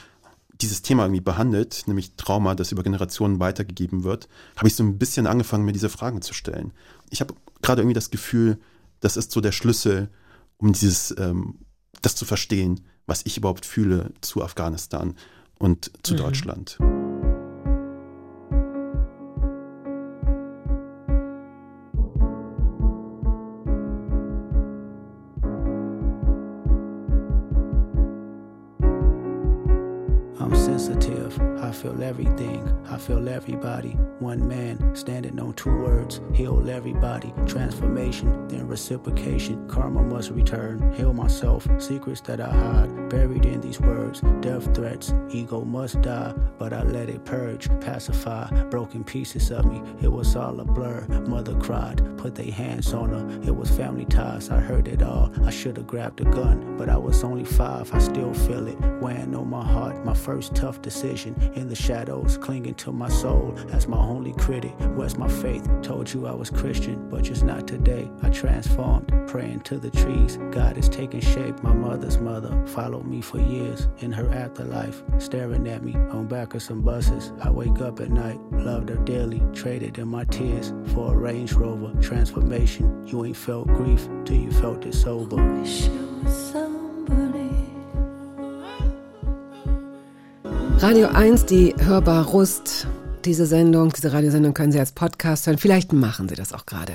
dieses Thema irgendwie behandelt, nämlich Trauma, das über Generationen weitergegeben wird, habe ich so ein bisschen angefangen, mir diese Fragen zu stellen. Ich habe gerade irgendwie das Gefühl, das ist so der Schlüssel, um dieses, ähm, das zu verstehen, was ich überhaupt fühle zu Afghanistan und zu Deutschland. Feel everybody. One man standing on two words. Heal everybody. Transformation, then reciprocation. Karma must return. Heal myself. Secrets that I hide. Buried in these words. Death threats. Ego must die. But I let it purge. Pacify. Broken pieces of me. It was all a blur. Mother cried. Put their hands on her. It was family ties. I heard it all. I should have grabbed a gun. But I was only five. I still feel it. Weighing on my heart. My first tough decision. In the shadows. Clinging to my soul. As my only critic. Where's my faith? Told you I was Christian. But just not today. I transformed. Praying to the trees. God is taking shape. My mother's mother followed me for years. In her afterlife. Staring at me on back of some buses. I wake up at night. Loved her dearly. Traded in my tears for a Range Rover. Transformation. You ain't felt grief till you felt it sober. Radio 1, die Hörbar Rust. Diese Sendung, diese Radiosendung können Sie als Podcast hören. Vielleicht machen Sie das auch gerade.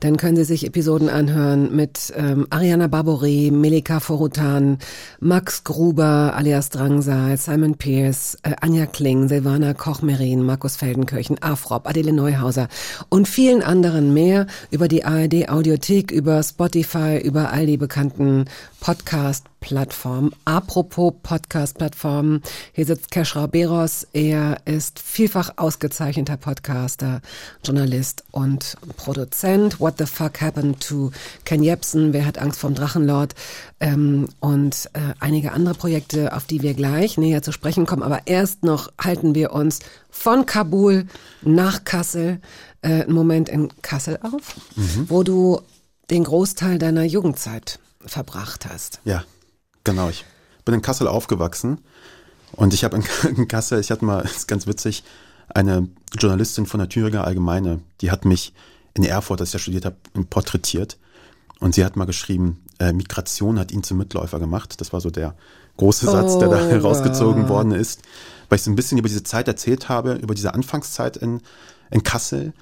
Dann können Sie sich Episoden anhören mit ähm, Ariana Barboret, Melika Forutan, Max Gruber alias Drangsal, Simon Pierce, äh, Anja Kling, Silvana Koch-Merin, Markus Feldenkirchen, Afrop, Adele Neuhauser und vielen anderen mehr über die ARD Audiothek, über Spotify, über all die bekannten Podcast-Plattformen. Apropos Podcast-Plattformen, hier sitzt Keschra Beros. Er ist vielfach ausgezeichneter Podcaster, Journalist und Produzent. What the fuck happened to Ken Jebsen? Wer hat Angst vom Drachenlord? Ähm, und äh, einige andere Projekte, auf die wir gleich näher zu sprechen kommen. Aber erst noch halten wir uns von Kabul nach Kassel, äh, einen Moment in Kassel auf, wo du den Großteil deiner Jugendzeit verbracht hast. Ja, genau. Ich bin in Kassel aufgewachsen und ich habe in, Kassel, ich hatte mal, ist ganz witzig, eine Journalistin von der Thüringer Allgemeine, die hat mich in Erfurt, als ich da studiert habe, porträtiert. Und sie hat mal geschrieben, äh, Migration hat ihn zum Mitläufer gemacht. Das war so der große Satz, der da Oh, herausgezogen wow. worden ist. Weil ich so ein bisschen über diese Zeit erzählt habe, über diese Anfangszeit in, in Kassel,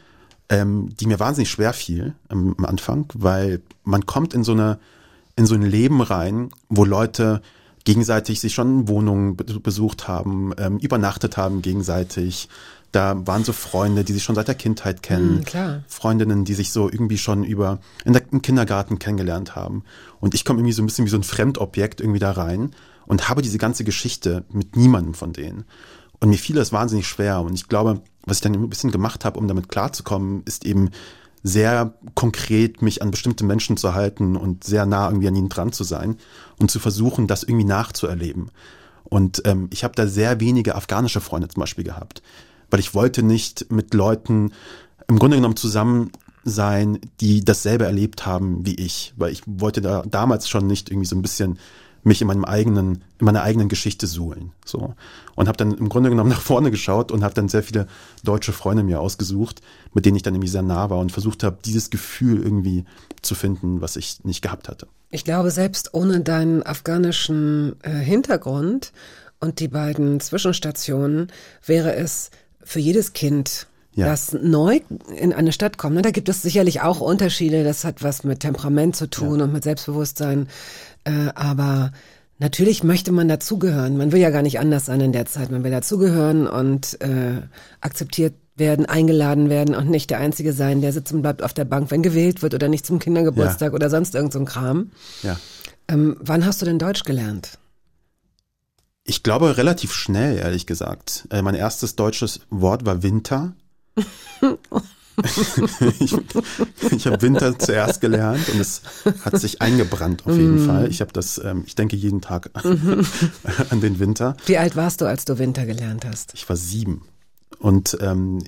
ähm, die mir wahnsinnig schwer fiel am, am Anfang, weil man kommt in so eine, in so ein Leben rein, wo Leute gegenseitig sich schon Wohnungen be- besucht haben, ähm, übernachtet haben gegenseitig. Da waren so Freunde, die sich schon seit der Kindheit kennen. Mm, klar. Freundinnen, die sich so irgendwie schon über in der, im Kindergarten kennengelernt haben. Und ich komme irgendwie so ein bisschen wie so ein Fremdobjekt irgendwie da rein und habe diese ganze Geschichte mit niemandem von denen. Und mir fiel das wahnsinnig schwer. Und ich glaube, was ich dann ein bisschen gemacht habe, um damit klarzukommen, ist eben sehr konkret mich an bestimmte Menschen zu halten und sehr nah irgendwie an ihnen dran zu sein und zu versuchen, das irgendwie nachzuerleben. Und ähm, ich habe da sehr wenige afghanische Freunde zum Beispiel gehabt, weil ich wollte nicht mit Leuten im Grunde genommen zusammen sein, die dasselbe erlebt haben wie ich, weil ich wollte da damals schon nicht irgendwie so ein bisschen mich in meinem eigenen, in meiner eigenen Geschichte suhlen, so und habe dann im Grunde genommen nach vorne geschaut und habe dann sehr viele deutsche Freunde mir ausgesucht, mit denen ich dann irgendwie sehr nah war und versucht habe, dieses Gefühl irgendwie zu finden, was ich nicht gehabt hatte. Ich glaube, selbst ohne deinen afghanischen äh, Hintergrund und die beiden Zwischenstationen wäre es für jedes Kind, Ja. das neu in eine Stadt kommt, ne, da gibt es sicherlich auch Unterschiede, das hat was mit Temperament zu tun und mit Selbstbewusstsein, äh, aber natürlich möchte man dazugehören. Man will ja gar nicht anders sein in der Zeit, man will dazugehören und äh, akzeptiert werden, eingeladen werden und nicht der Einzige sein, der sitzen bleibt auf der Bank, wenn gewählt wird oder nicht zum Kindergeburtstag oder sonst irgend so ein Kram. Ja. Ähm, wann hast du denn Deutsch gelernt? Ich glaube relativ schnell, ehrlich gesagt. Äh, mein erstes deutsches Wort war Winter. ich ich habe Winter zuerst gelernt und es hat sich eingebrannt auf jeden Fall. Ich habe das, ähm, ich denke jeden Tag an den Winter. Wie alt warst du, als du Winter gelernt hast? Ich war sieben. Und ähm,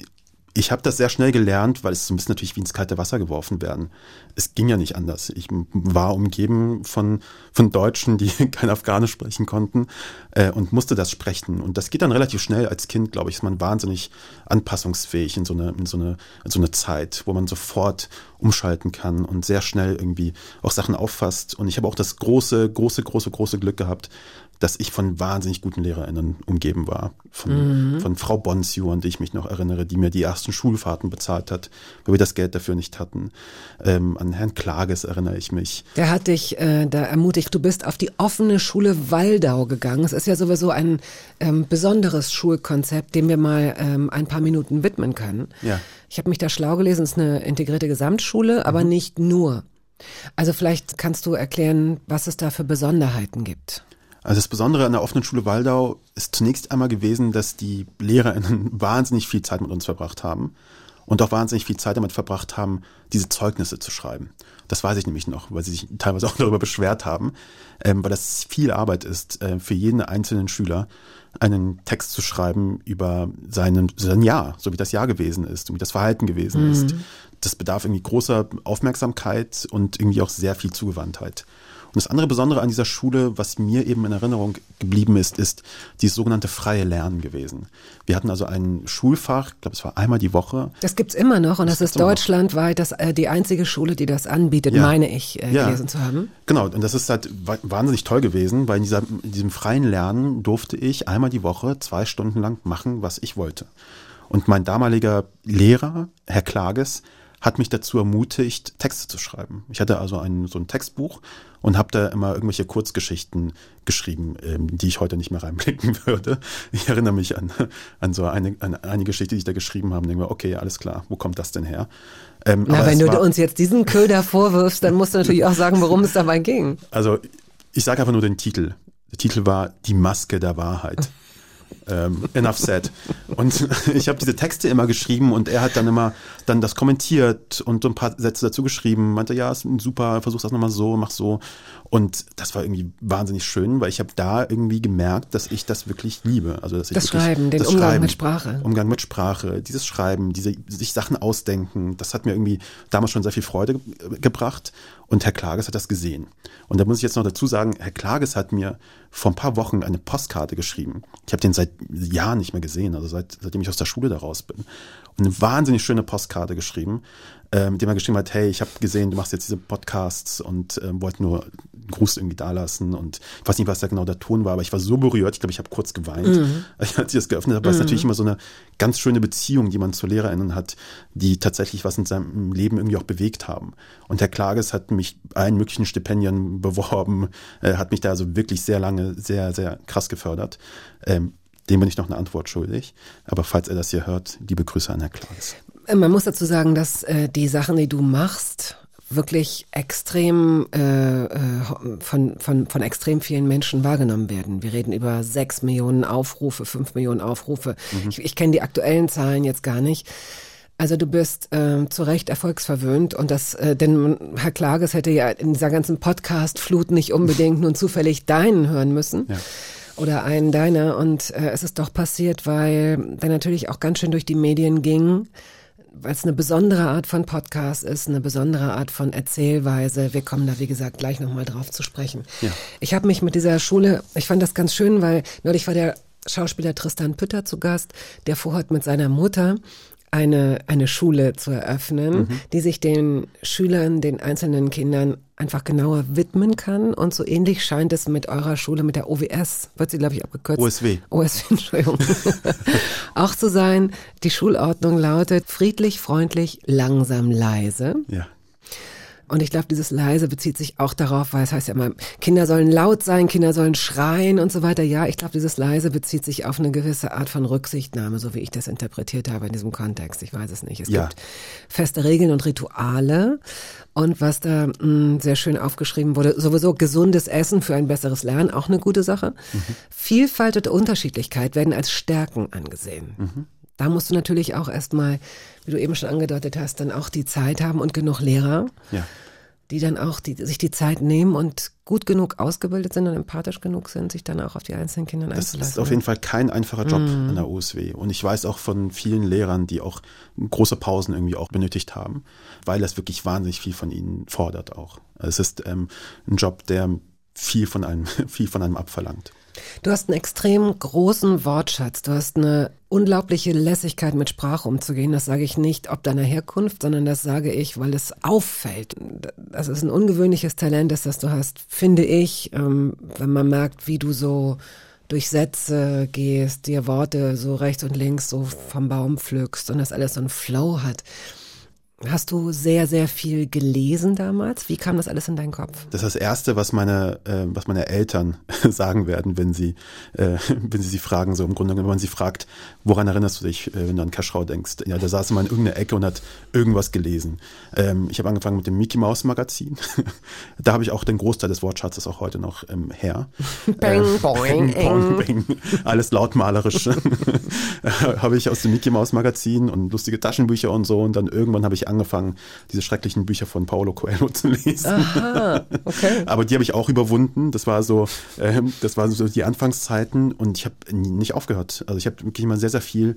ich habe das sehr schnell gelernt, weil es so ein bisschen natürlich wie ins kalte Wasser geworfen werden. Es ging ja nicht anders. Ich war umgeben von, von Deutschen, die kein Afghanisch sprechen konnten äh, und musste das sprechen. Und das geht dann relativ schnell. Als Kind, glaube ich, ist man wahnsinnig anpassungsfähig in so eine, in so eine, in so eine Zeit, wo man sofort umschalten kann und sehr schnell irgendwie auch Sachen auffasst. Und ich habe auch das große, große, große, große Glück gehabt, dass ich von wahnsinnig guten LehrerInnen umgeben war. Von, von Frau Bonsiu, an die ich mich noch erinnere, die mir die ersten Schulfahrten bezahlt hat, weil wir das Geld dafür nicht hatten. Ähm, an Herrn Klages erinnere ich mich. Der hat dich äh, da ermutigt, du bist auf die offene Schule Waldau gegangen. Es ist ja sowieso ein ähm, besonderes Schulkonzept, dem wir mal ähm, ein paar Minuten widmen können. Ja. Ich habe mich da schlau gelesen, es ist eine integrierte Gesamtschule, aber nicht nur. Also vielleicht kannst du erklären, was es da für Besonderheiten gibt. Also das Besondere an der offenen Schule Waldau ist zunächst einmal gewesen, dass die LehrerInnen wahnsinnig viel Zeit mit uns verbracht haben und auch wahnsinnig viel Zeit damit verbracht haben, diese Zeugnisse zu schreiben. Das weiß ich nämlich noch, weil sie sich teilweise auch darüber beschwert haben, ähm, weil das viel Arbeit ist, äh, für jeden einzelnen Schüler einen Text zu schreiben über seinen, sein Jahr, so wie das Jahr gewesen ist und wie das Verhalten gewesen ist. Das bedarf irgendwie großer Aufmerksamkeit und irgendwie auch sehr viel Zugewandtheit. Und das andere Besondere an dieser Schule, was mir eben in Erinnerung geblieben ist, ist dieses sogenannte freie Lernen gewesen. Wir hatten also ein Schulfach, ich glaube, es war einmal die Woche. Das gibt's immer noch und das, Das ist deutschlandweit das, äh, die einzige Schule, die das anbietet, Ja. meine ich, äh, Ja. gelesen zu haben. Genau, und das ist halt wa- wahnsinnig toll gewesen, weil in, dieser, in diesem freien Lernen durfte ich einmal die Woche zwei Stunden lang machen, was ich wollte. Und mein damaliger Lehrer, Herr Klages, hat mich dazu ermutigt, Texte zu schreiben. Ich hatte also ein, so ein Textbuch und habe da immer irgendwelche Kurzgeschichten geschrieben, ähm, die ich heute nicht mehr reinblicken würde. Ich erinnere mich an, an so eine, an eine Geschichte, die ich da geschrieben habe und denke mir, okay, alles klar, wo kommt das denn her? Ähm, Na, aber wenn du uns jetzt diesen Köder vorwirfst, dann musst du natürlich auch sagen, worum es dabei ging. Also ich sage einfach nur den Titel. Der Titel war Die Maske der Wahrheit. Ähm, enough said. Und ich habe diese Texte immer geschrieben und er hat dann immer dann das kommentiert und so ein paar Sätze dazu geschrieben. Meinte, ja, ist super, versuch das nochmal so, mach so. Und das war irgendwie wahnsinnig schön, weil ich habe da irgendwie gemerkt, dass ich das wirklich liebe. Also dass ich Das wirklich, Schreiben, den das Umgang Schreiben, mit Sprache. Umgang mit Sprache, dieses Schreiben, diese sich Sachen ausdenken, das hat mir irgendwie damals schon sehr viel Freude ge- gebracht. Und Herr Klages hat das gesehen. Und da muss ich jetzt noch dazu sagen, Herr Klages hat mir vor ein paar Wochen eine Postkarte geschrieben. Ich habe den seit Jahren nicht mehr gesehen, also seit, seitdem ich aus der Schule da raus bin. Und eine wahnsinnig schöne Postkarte geschrieben, äh, mit dem er geschrieben hat, hey, ich habe gesehen, du machst jetzt diese Podcasts und ähm, wollte nur einen Gruß irgendwie dalassen. Und ich weiß nicht, was da genau der Ton war, aber ich war so berührt, ich glaube, ich habe kurz geweint, als ich das geöffnet habe. weil es natürlich immer so eine ganz schöne Beziehung, die man zu LehrerInnen hat, die tatsächlich was in seinem Leben irgendwie auch bewegt haben. Und Herr Klages hat mich allen möglichen Stipendien beworben, äh, hat mich da also wirklich sehr lange, sehr, sehr krass gefördert. Ähm, dem bin ich noch eine Antwort schuldig. Aber falls er das hier hört, liebe Grüße an Herr Klages. Man muss dazu sagen, dass äh, die Sachen, die du machst, wirklich extrem äh, äh, von, von, von extrem vielen Menschen wahrgenommen werden. Wir reden über sechs Millionen Aufrufe, fünf Millionen Aufrufe. Ich, ich kenne die aktuellen Zahlen jetzt gar nicht. Also du bist ähm, zu Recht erfolgsverwöhnt und das, äh, denn Herr Klages hätte ja in dieser ganzen Podcast-Flut nicht unbedingt nun zufällig deinen hören müssen. Ja. Oder einen deiner. Und äh, es ist doch passiert, weil der natürlich auch ganz schön durch die Medien ging, weil es eine besondere Art von Podcast ist, eine besondere Art von Erzählweise. Wir kommen da, wie gesagt, gleich nochmal drauf zu sprechen. Ja. Ich habe mich mit dieser Schule, ich fand das ganz schön, weil neulich war der Schauspieler Tristan Pütter zu Gast, der vorhat mit seiner Mutter eine, eine Schule zu eröffnen, die sich den Schülern, den einzelnen Kindern einfach genauer widmen kann. Und so ähnlich scheint es mit eurer Schule, mit der OWS, wird sie, glaube ich, abgekürzt. OSW. OSW, Entschuldigung. auch zu sein. Die Schulordnung lautet friedlich, freundlich, langsam, leise. Ja. Und ich glaube, dieses leise bezieht sich auch darauf, weil es heißt ja immer, Kinder sollen laut sein, Kinder sollen schreien und so weiter. Ja, ich glaube, dieses leise bezieht sich auf eine gewisse Art von Rücksichtnahme, so wie ich das interpretiert habe in diesem Kontext. Ich weiß es nicht. Es Ja. gibt feste Regeln und Rituale. Und was da mh, sehr schön aufgeschrieben wurde, sowieso gesundes Essen für ein besseres Lernen, auch eine gute Sache. Vielfalt und Unterschiedlichkeit werden als Stärken angesehen. Da musst du natürlich auch erstmal, wie du eben schon angedeutet hast, dann auch die Zeit haben und genug Lehrer, Ja. die dann auch die, sich die Zeit nehmen und gut genug ausgebildet sind und empathisch genug sind, sich dann auch auf die einzelnen Kinder Das einzulassen. ist auf jeden Fall kein einfacher Job an der OSW. Und ich weiß auch von vielen Lehrern, die auch große Pausen irgendwie auch benötigt haben, weil das wirklich wahnsinnig viel von ihnen fordert auch. Es ist ähm, ein Job, der viel von einem, viel von einem abverlangt. Du hast einen extrem großen Wortschatz. Du hast eine unglaubliche Lässigkeit, mit Sprache umzugehen. Das sage ich nicht ob deiner Herkunft, sondern das sage ich, weil es auffällt. Das ist ein ungewöhnliches Talent, das, das du hast, finde ich, ähm, wenn man merkt, wie du so durch Sätze gehst, dir Worte so rechts und links so vom Baum pflückst und das alles so einen Flow hat. Hast du sehr, sehr viel gelesen damals? Wie kam das alles in deinen Kopf? Das ist das Erste, was meine, äh, was meine Eltern sagen werden, wenn sie, äh, wenn sie sie fragen, so im Grunde genommen, wenn man sie fragt, woran erinnerst du dich, äh, wenn du an Kaschrau denkst? Ja, der saß immer in irgendeiner Ecke und hat irgendwas gelesen. Ähm, ich habe angefangen mit dem Mickey Mouse Magazin. da habe ich auch den Großteil des Wortschatzes auch heute noch ähm, her. Bang, Äh, boing, bang, bang. Alles lautmalerisch. habe ich aus dem Mickey Mouse Magazin und lustige Taschenbücher und so. Und dann irgendwann habe ich angefangen, diese schrecklichen Bücher von Paulo Coelho zu lesen. Aha, okay. Aber die habe ich auch überwunden. Das war so, ähm, das waren so die Anfangszeiten und ich habe nicht aufgehört. Also ich habe wirklich immer sehr, sehr viel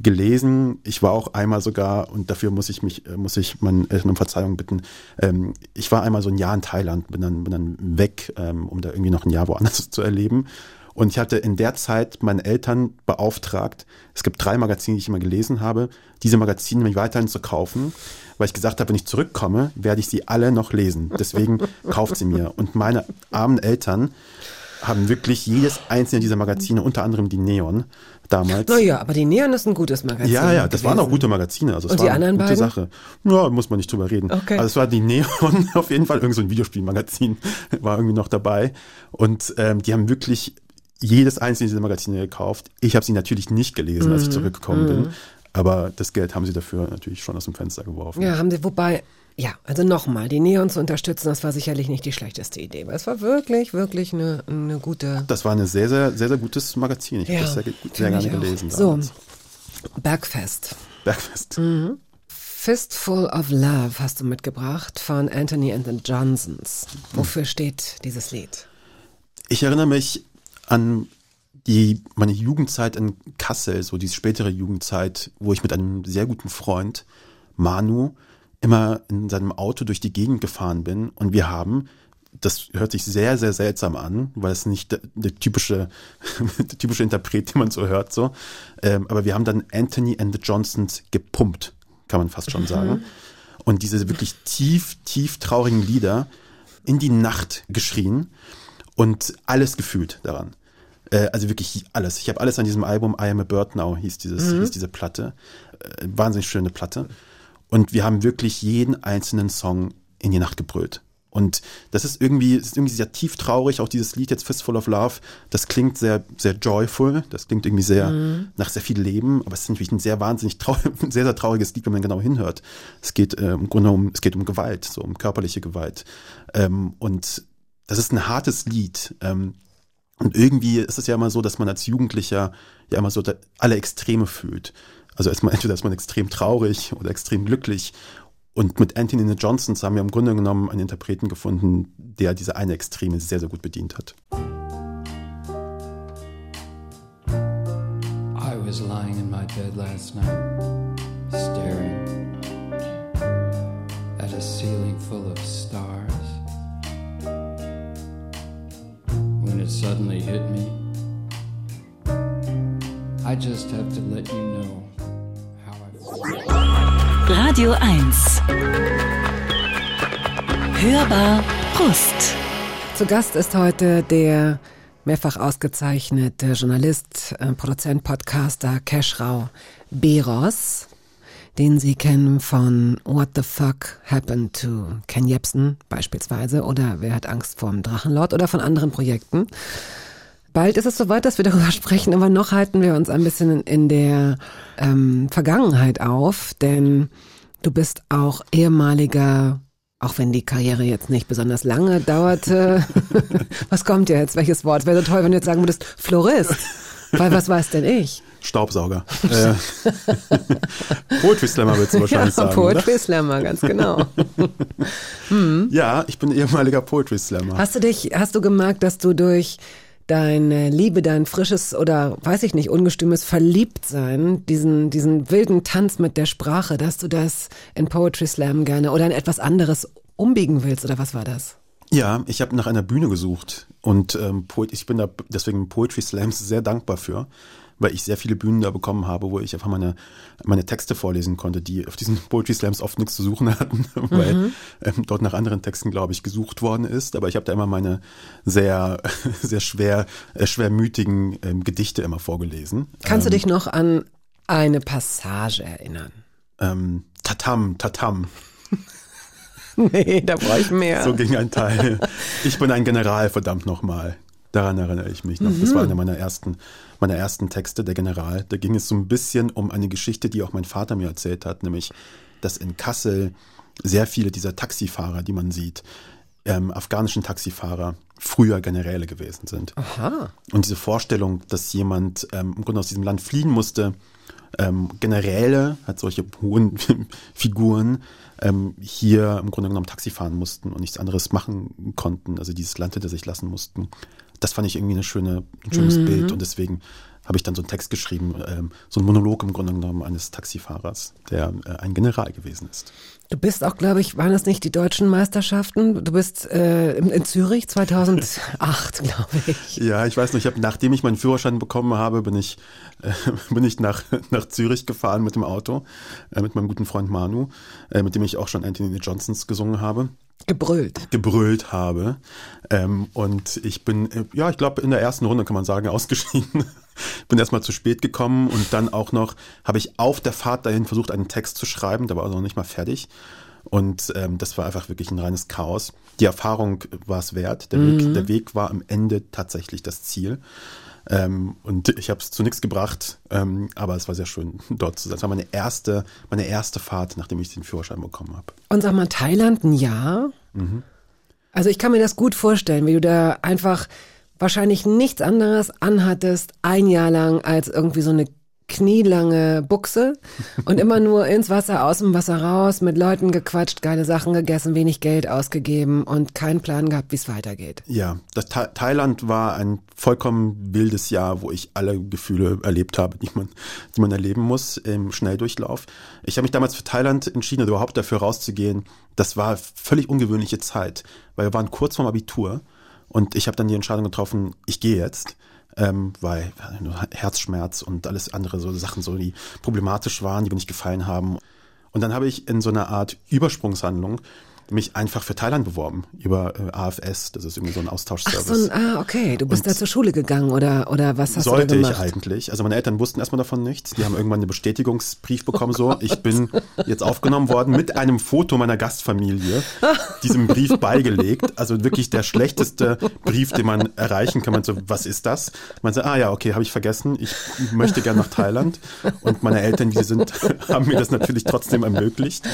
gelesen. Ich war auch einmal sogar, und dafür muss ich mich, äh, muss ich meinen Eltern um Verzeihung bitten, ähm, ich war einmal so ein Jahr in Thailand, bin dann, bin dann weg, ähm, um da irgendwie noch ein Jahr woanders zu erleben. Und ich hatte in der Zeit meinen Eltern beauftragt, es gibt drei Magazine, die ich immer gelesen habe, diese Magazine nämlich weiterhin zu kaufen, weil ich gesagt habe, wenn ich zurückkomme, werde ich sie alle noch lesen. Deswegen kauft sie mir. Und meine armen Eltern haben wirklich jedes einzelne dieser Magazine, unter anderem die Neon damals. Naja, aber die Neon ist ein gutes Magazin. Ja, ja, das waren auch gewesen. gute Magazine. Also es Und war die eine anderen gute beiden? Sache. Ja, muss man nicht drüber reden. Okay. Also es war die Neon auf jeden Fall, irgend so ein Videospielmagazin war irgendwie noch dabei. Und ähm, die haben wirklich jedes einzelne dieser Magazine gekauft. Ich habe sie natürlich nicht gelesen, als ich Mhm. zurückgekommen bin. Aber das Geld haben sie dafür natürlich schon aus dem Fenster geworfen. Ja, haben sie, wobei, Ja, also nochmal, die Neon zu unterstützen, das war sicherlich nicht die schlechteste Idee, weil es war wirklich, wirklich eine, eine gute. Das war ein sehr, sehr, sehr, sehr gutes Magazin. Ich Ja, habe das sehr, sehr gerne gelesen. So, damals. Bergfest. Bergfest. Fistful of Love hast du mitgebracht von Anthony and the Johnsons. Wofür steht dieses Lied? Ich erinnere mich an die, meine Jugendzeit in Kassel, so diese spätere Jugendzeit, wo ich mit einem sehr guten Freund, Manu, immer in seinem Auto durch die Gegend gefahren bin und wir haben, das hört sich sehr, sehr seltsam an, weil es nicht der, der typische, der typische Interpret, den man so hört, so. Ähm, aber wir haben dann Anthony and the Johnsons gepumpt, kann man fast schon sagen. Und diese wirklich tief, tief traurigen Lieder in die Nacht geschrien und alles gefühlt daran. Äh, also wirklich alles. Ich habe alles an diesem Album I Am a Bird Now hieß, dieses, hieß diese Platte. Äh, wahnsinnig schöne Platte. Und wir haben wirklich jeden einzelnen Song in die Nacht gebrüllt. Und das ist irgendwie, ist irgendwie sehr tief traurig, auch dieses Lied jetzt Fistful of Love, das klingt sehr, sehr joyful, das klingt irgendwie sehr nach sehr viel Leben, aber es ist natürlich ein sehr wahnsinnig trau ein sehr, sehr trauriges Lied, wenn man genau hinhört. Es geht äh, im Grunde um, es geht um Gewalt, so um körperliche Gewalt. Ähm, und das ist ein hartes Lied. Ähm, und irgendwie ist es ja immer so, dass man als Jugendlicher ja immer so alle Extreme fühlt. Also erstmal entweder ist man extrem traurig oder extrem glücklich. Und mit Anthony Johnsons haben wir im Grunde genommen einen Interpreten gefunden, der diese eine Extreme sehr, sehr gut bedient hat. I was lying in my bed last night, staring at a ceiling full of stars. Suddenly hit me, I just have to let you know how I feel. Radio 1. Hörbar Brust. Zu Gast ist heute der mehrfach ausgezeichnete Journalist, äh, Produzent, Podcaster Keschrau Beros, den Sie kennen von What the Fuck Happened to Ken Jebsen beispielsweise oder Wer hat Angst vorm Drachenlord oder von anderen Projekten. Bald ist es soweit, dass wir darüber sprechen, aber noch halten wir uns ein bisschen in der ähm, Vergangenheit auf, denn du bist auch ehemaliger, auch wenn die Karriere jetzt nicht besonders lange dauerte. was kommt jetzt? Welches Wort? Wäre so toll, wenn du jetzt sagen würdest, Florist. Weil was weiß denn ich? Staubsauger. äh, Poetry Slammer willst du wahrscheinlich ja, sagen, Poetry Slammer, ganz genau. oder? Ja, ich bin ehemaliger Poetry Slammer. Hast du dich, hast du gemerkt, dass du durch deine Liebe, dein frisches oder weiß ich nicht, ungestümes Verliebtsein, diesen, diesen wilden Tanz mit der Sprache, dass du das in Poetry Slam gerne oder in etwas anderes umbiegen willst oder was war das? Ja, ich habe nach einer Bühne gesucht und ähm, ich bin da deswegen Poetry Slams sehr dankbar für, weil ich sehr viele Bühnen da bekommen habe, wo ich einfach meine, meine Texte vorlesen konnte, die auf diesen Poetry Slams oft nichts zu suchen hatten, weil ähm, dort nach anderen Texten, glaube ich, gesucht worden ist. Aber ich habe da immer meine sehr, sehr schwer, äh, schwermütigen ähm, Gedichte immer vorgelesen. Kannst du dich noch an eine Passage erinnern? Ähm, tatam, tatam. Nee, da brauche ich mehr. So ging ein Teil. Ich bin ein General, verdammt nochmal. Daran erinnere ich mich noch. Das war einer meiner ersten, meiner ersten Texte, der General. Da ging es so ein bisschen um eine Geschichte, die auch mein Vater mir erzählt hat, nämlich, dass in Kassel sehr viele dieser Taxifahrer, die man sieht, ähm, afghanischen Taxifahrer, früher Generäle gewesen sind. Aha. Und diese Vorstellung, dass jemand ähm, im Grunde aus diesem Land fliehen musste, ähm, Generäle, hat solche hohen Figuren, ähm, hier im Grunde genommen Taxi fahren mussten und nichts anderes machen konnten, also dieses Land hinter sich lassen mussten. Das fand ich irgendwie eine schöne, ein schönes Bild und deswegen habe ich dann so einen Text geschrieben, ähm, so ein Monolog im Grunde genommen eines Taxifahrers, der äh, ein General gewesen ist. Du bist auch, glaube ich, waren das nicht die deutschen Meisterschaften? Du bist äh, in, Zürich 2008, glaube ich. Ja, ich weiß ich hab, nachdem ich meinen Führerschein bekommen habe, bin ich, äh, bin ich nach, nach Zürich gefahren mit dem Auto, äh, mit meinem guten Freund Manu, äh, mit dem ich auch schon Anthony Johnsons gesungen habe, Gebrüllt. gebrüllt habe. Ähm, und ich bin, äh, ja, ich glaube, in der ersten Runde kann man sagen, ausgeschieden. bin erstmal zu spät gekommen und dann auch noch habe ich auf der Fahrt dahin versucht, einen Text zu schreiben, der war also noch nicht mal fertig. Und ähm, das war einfach wirklich ein reines Chaos. Die Erfahrung war es wert. Der, Weg, der Weg war am Ende tatsächlich das Ziel. Ähm, und ich habe es zu nichts gebracht, ähm, aber es war sehr schön, dort zu sein. Es war meine erste, meine erste Fahrt, nachdem ich den Führerschein bekommen habe. Und sag mal, Thailand ein Jahr? Also ich kann mir das gut vorstellen, wie du da einfach wahrscheinlich nichts anderes anhattest, ein Jahr lang, als irgendwie so eine knielange Buchse und immer nur ins Wasser, aus dem Wasser raus, mit Leuten gequatscht, geile Sachen gegessen, wenig Geld ausgegeben und keinen Plan gehabt, wie es weitergeht. Ja, das Tha Thailand war ein vollkommen wildes Jahr, wo ich alle Gefühle erlebt habe, die man, die man erleben muss im Schnelldurchlauf. Ich habe mich damals für Thailand entschieden, oder überhaupt dafür rauszugehen. Das war völlig ungewöhnliche Zeit, weil wir waren kurz vorm Abitur und ich habe dann die Entscheidung getroffen, ich gehe jetzt ähm, weil Herzschmerz und alles andere so Sachen so, die problematisch waren, die mir nicht gefallen haben. Und dann habe ich in so einer Art Übersprungshandlung mich einfach für Thailand beworben über äh, AFS, das ist irgendwie so ein Ach Austauschservice. so, ein, ah, okay, du bist da zur Schule gegangen oder, oder was hast Sollte du da ich gemacht? eigentlich. Also meine Eltern wussten erstmal davon nichts. Die haben irgendwann einen Bestätigungsbrief bekommen, so, ich bin jetzt aufgenommen worden mit einem Foto meiner Gastfamilie, diesem Brief beigelegt. Also wirklich der schlechteste Brief, den man erreichen kann. Man so, was ist das? Man so, ah ja, okay, habe ich vergessen. Ich möchte gern nach Thailand. Und meine Eltern, wie sie sind, haben mir das natürlich trotzdem ermöglicht.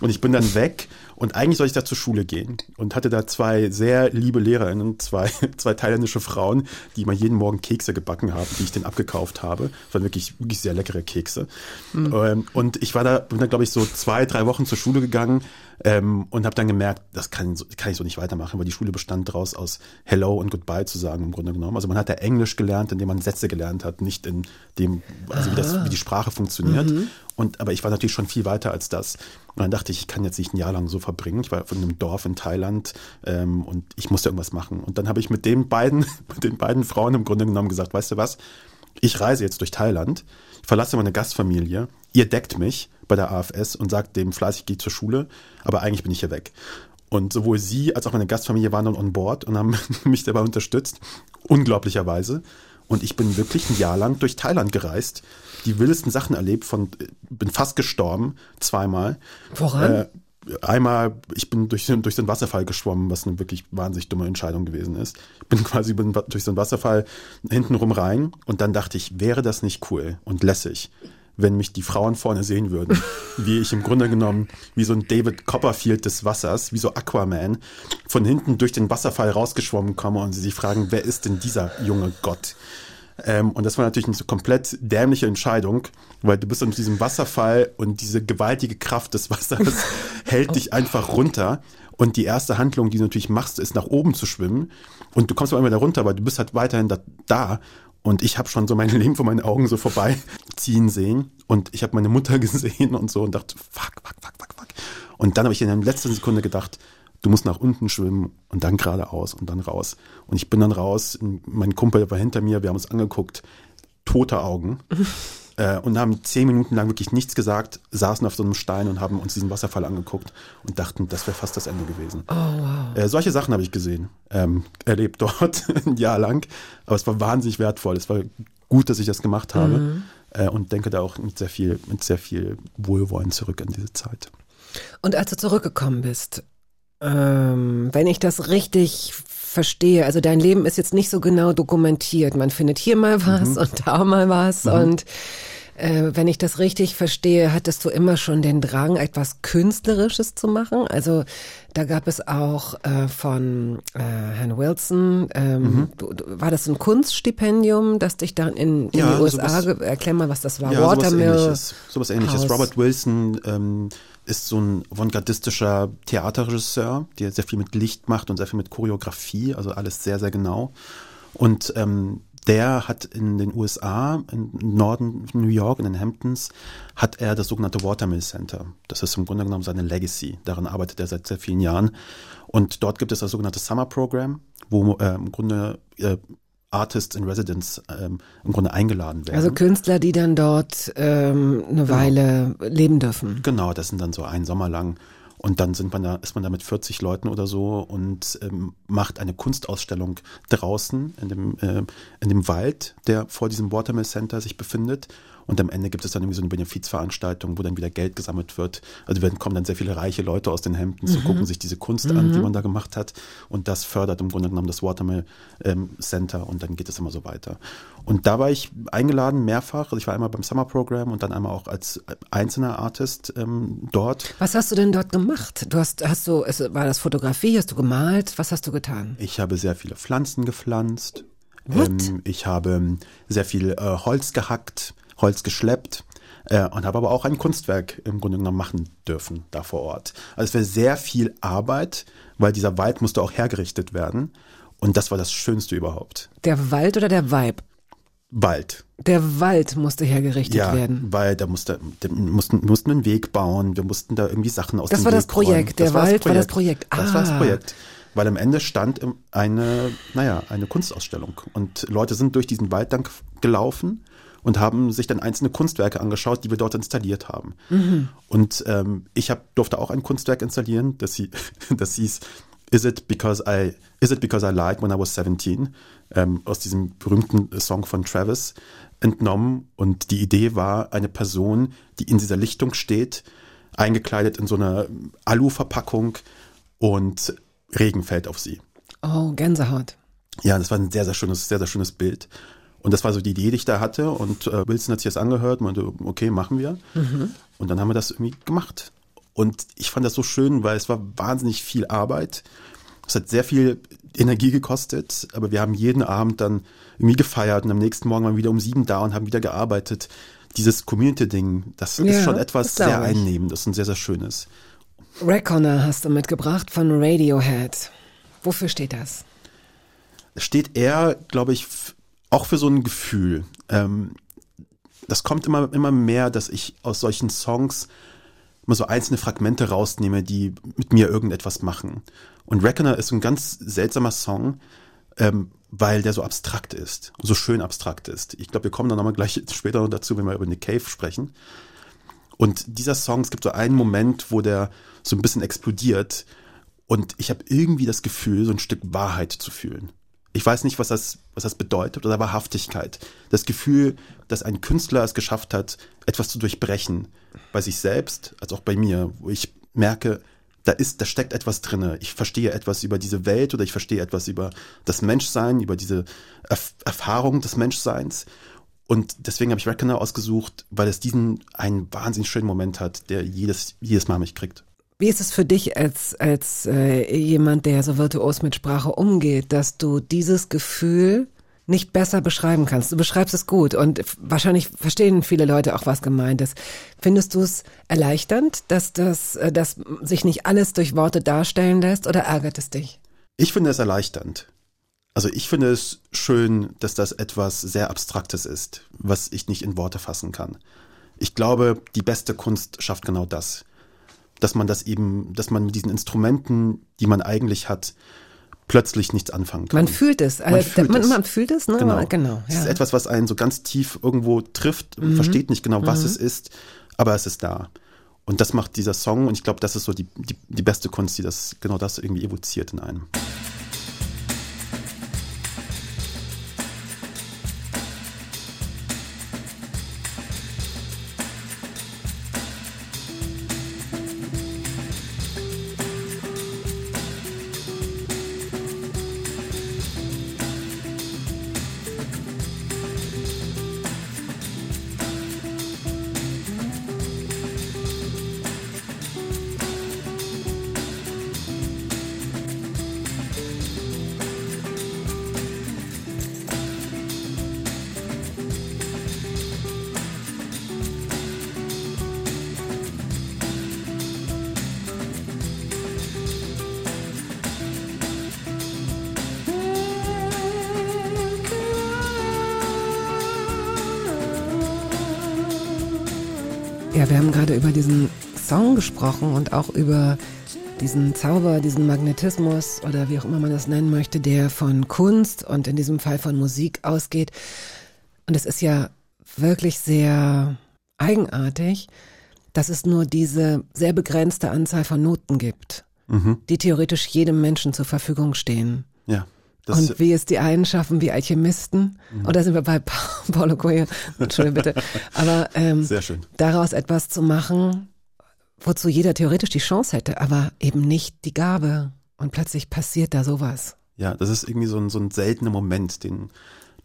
Und ich bin dann weg und eigentlich soll ich da zur Schule gehen und hatte da zwei sehr liebe Lehrerinnen, zwei, zwei thailändische Frauen, die mal jeden Morgen Kekse gebacken haben, die ich denen abgekauft habe. Das waren wirklich, wirklich sehr leckere Kekse. Ähm, und ich war da, bin da glaube ich so zwei, drei Wochen zur Schule gegangen ähm, und habe dann gemerkt, das kann, kann ich so nicht weitermachen, weil die Schule bestand daraus aus Hello und Goodbye zu sagen im Grunde genommen. Also man hat da Englisch gelernt, indem man Sätze gelernt hat, nicht in dem, also wie, das, wie die Sprache funktioniert. Und aber ich war natürlich schon viel weiter als das. Und dann dachte ich, ich kann jetzt nicht ein Jahr lang so verbringen. Ich war von einem Dorf in Thailand ähm, und ich musste irgendwas machen. Und dann habe ich mit den beiden, mit den beiden Frauen im Grunde genommen gesagt, weißt du was? Ich reise jetzt durch Thailand, ich verlasse meine Gastfamilie, ihr deckt mich bei der AFS und sagt dem fleißig, geh zur Schule, aber eigentlich bin ich hier weg. Und sowohl sie als auch meine Gastfamilie waren dann on board und haben mich dabei unterstützt, unglaublicherweise. Und ich bin wirklich ein Jahr lang durch Thailand gereist, die wildesten Sachen erlebt, von bin fast gestorben, zweimal. Woran? Äh, einmal, ich bin durch, den- durch den Wasserfall geschwommen, was eine wirklich wahnsinnig dumme Entscheidung gewesen ist. Ich bin quasi bin durch so einen Wasserfall hintenrum rein und dann dachte ich, wäre das nicht cool und lässig, wenn mich die Frauen vorne sehen würden, wie ich im Grunde genommen wie so ein David Copperfield des Wassers, wie so Aquaman, von hinten durch den Wasserfall rausgeschwommen komme und sie sich fragen, wer ist denn dieser junge Gott? Ähm, und das war natürlich eine so komplett dämliche Entscheidung, weil du bist unter diesem Wasserfall und diese gewaltige Kraft des Wassers hält dich einfach runter. Und die erste Handlung, die du natürlich machst, ist nach oben zu schwimmen. Und du kommst aber immer da runter, weil du bist halt weiterhin da. da. Und ich habe schon so mein Leben vor meinen Augen so vorbeiziehen sehen. Und ich habe meine Mutter gesehen und so und dachte, fuck, fuck, fuck, fuck, fuck. Und dann habe ich in der letzten Sekunde gedacht, du musst nach unten schwimmen und dann geradeaus und dann raus. Und ich bin dann raus, mein Kumpel war hinter mir, wir haben uns angeguckt, tote Augen. äh, und haben zehn Minuten lang wirklich nichts gesagt, saßen auf so einem Stein und haben uns diesen Wasserfall angeguckt und dachten, das wäre fast das Ende gewesen. äh, solche Sachen habe ich gesehen, ähm, erlebt dort ein Jahr lang. Aber es war wahnsinnig wertvoll. Es war gut, dass ich das gemacht habe. Äh, und denke da auch mit sehr viel, mit sehr viel Wohlwollen zurück an diese Zeit. Und als du zurückgekommen bist, ähm, wenn ich das richtig verstehe, also dein Leben ist jetzt nicht so genau dokumentiert. Man findet hier mal was und da mal was. Und äh, wenn ich das richtig verstehe, hattest du immer schon den Drang, etwas Künstlerisches zu machen. Also da gab es auch äh, von äh, Herrn Wilson, ähm, du, du, war das ein Kunststipendium, das dich dann in, in Ja, die USA, sowas- erklär mal, was das war. Ja, sowas Watermill. ähnliches. Sowas ähnliches. Robert Wilson ähm, ist so ein avantgardistischer Theaterregisseur, der sehr viel mit Licht macht und sehr viel mit Choreografie, also alles sehr, sehr genau. Und ähm, der hat in den USA, im Norden von New York, in den Hamptons, hat er das sogenannte Watermill Center. Das ist im Grunde genommen seine Legacy. Daran arbeitet er seit sehr vielen Jahren. Und dort gibt es das sogenannte Summer Program, wo äh, im Grunde äh, Artists in Residence ähm, im Grunde eingeladen werden. Also Künstler, die dann dort ähm, eine Weile leben dürfen. Genau, das sind dann so ein Sommer lang. Und dann sind man da, ist man da mit 40 Leuten oder so und ähm, macht eine Kunstausstellung draußen in dem, äh, in dem Wald, der vor diesem Watermill Center sich befindet. Und am Ende gibt es dann irgendwie so eine Benefizveranstaltung, wo dann wieder Geld gesammelt wird. Also werden, kommen dann sehr viele reiche Leute aus den Hemden zu gucken sich diese Kunst an, die man da gemacht hat. Und das fördert im Grunde genommen das Watermill ähm, Center und dann geht es immer so weiter. Und da war ich eingeladen mehrfach. Also ich war einmal beim Summer Program und dann einmal auch als einzelner Artist ähm, dort. Was hast du denn dort gemacht? Du hast, hast du, es, war das Fotografie? Hast du gemalt? Was hast du getan? Ich habe sehr viele Pflanzen gepflanzt. Ähm, ich habe sehr viel äh, Holz gehackt, Holz geschleppt äh, und habe aber auch ein Kunstwerk im Grunde genommen machen dürfen da vor Ort. Also es war sehr viel Arbeit, weil dieser Wald musste auch hergerichtet werden. Und das war das Schönste überhaupt. Der Wald oder der Vibe? Wald. Der Wald musste hergerichtet Ja, werden. weil da musste, da mussten, mussten einen Weg bauen, wir mussten da irgendwie Sachen aus Das dem war Weg das Projekt, räumen. der Wald war das Projekt. Das war das Ah. Projekt. Weil am Ende stand eine, naja, eine Kunstausstellung. Und Leute sind durch diesen Wald dann gelaufen und haben sich dann einzelne Kunstwerke angeschaut, die wir dort installiert haben. Mhm. Und ähm, ich hab, durfte auch ein Kunstwerk installieren, das, sie, das hieß Is it because I Is it because I lied when I was 17? Ähm, aus diesem berühmten Song von Travis entnommen. Und die Idee war, eine Person, die in dieser Lichtung steht, eingekleidet in so einer Alu-Verpackung und Regen fällt auf sie. Oh, Gänsehaut. Ja, das war ein sehr, sehr schönes, sehr, sehr schönes Bild. Und das war so die Idee, die ich da hatte. Und äh, Wilson hat sich das angehört und meinte, okay, machen wir. Und dann haben wir das irgendwie gemacht. Und ich fand das so schön, weil es war wahnsinnig viel Arbeit. Es hat sehr viel Energie gekostet, aber wir haben jeden Abend dann irgendwie gefeiert und am nächsten Morgen waren wir wieder um sieben da und haben wieder gearbeitet. Dieses Community-Ding, das Ja, ist schon etwas sehr einnehmendes und sehr, sehr schönes. Reckoner hast du mitgebracht von Radiohead. Wofür steht das? steht eher, glaube ich, auch für so ein Gefühl. Ähm, das kommt immer, immer mehr, dass ich aus solchen Songs immer so einzelne Fragmente rausnehme, die mit mir irgendetwas machen. Und Reckoner ist ein ganz seltsamer Song, ähm, weil der so abstrakt ist, so schön abstrakt ist. Ich glaube, wir kommen dann nochmal gleich später noch dazu, wenn wir über Nick Cave sprechen. Und dieser Song, es gibt so einen Moment, wo der so ein bisschen explodiert und ich habe irgendwie das Gefühl, so ein Stück Wahrheit zu fühlen. Ich weiß nicht, was das, was das bedeutet oder Wahrhaftigkeit. Das Gefühl, dass ein Künstler es geschafft hat, etwas zu durchbrechen. Bei sich selbst, als auch bei mir, wo ich merke, da ist, da steckt etwas drinne. Ich verstehe etwas über diese Welt oder ich verstehe etwas über das Menschsein, über diese Erf Erfahrung des Menschseins. Und deswegen habe ich Reckoner ausgesucht, weil es diesen einen wahnsinnig schönen Moment hat, der jedes, jedes Mal mich kriegt. Wie ist es für dich als, als äh, jemand, der so virtuos mit Sprache umgeht, dass du dieses Gefühl nicht besser beschreiben kannst? Du beschreibst es gut und wahrscheinlich verstehen viele Leute auch, was gemeint ist. Findest du es erleichternd, dass das, äh, dass sich nicht alles durch Worte darstellen lässt oder ärgert es dich? Ich finde es erleichternd. Also ich finde es schön, dass das etwas sehr Abstraktes ist, was ich nicht in Worte fassen kann. Ich glaube, die beste Kunst schafft genau das. Dass man das eben, dass man mit diesen Instrumenten, die man eigentlich hat, plötzlich nichts anfangen kann. Man fühlt es. Man äh, fühlt man, es. man fühlt es, ne? Genau. genau Es ja. ist etwas, was einen so ganz tief irgendwo trifft, man versteht nicht genau, was es ist, aber es ist da. Und das macht dieser Song und ich glaube, das ist so die, die, die beste Kunst, die das genau das irgendwie evoziert in einem. Gesprochen und auch über diesen Zauber, diesen Magnetismus oder wie auch immer man das nennen möchte, der von Kunst und in diesem Fall von Musik ausgeht. Und es ist ja wirklich sehr eigenartig, dass es nur diese sehr begrenzte Anzahl von Noten gibt, Mhm. die theoretisch jedem Menschen zur Verfügung stehen. Ja. Das, und wie es die einen schaffen, wie Alchemisten. Und da sind wir bei Pa- Paulo Coelho. Entschuldigung bitte. Aber ähm, Sehr schön. daraus etwas zu machen, wozu jeder theoretisch die Chance hätte, aber eben nicht die Gabe. Und plötzlich passiert da sowas. Ja, das ist irgendwie so ein, so ein seltener Moment, den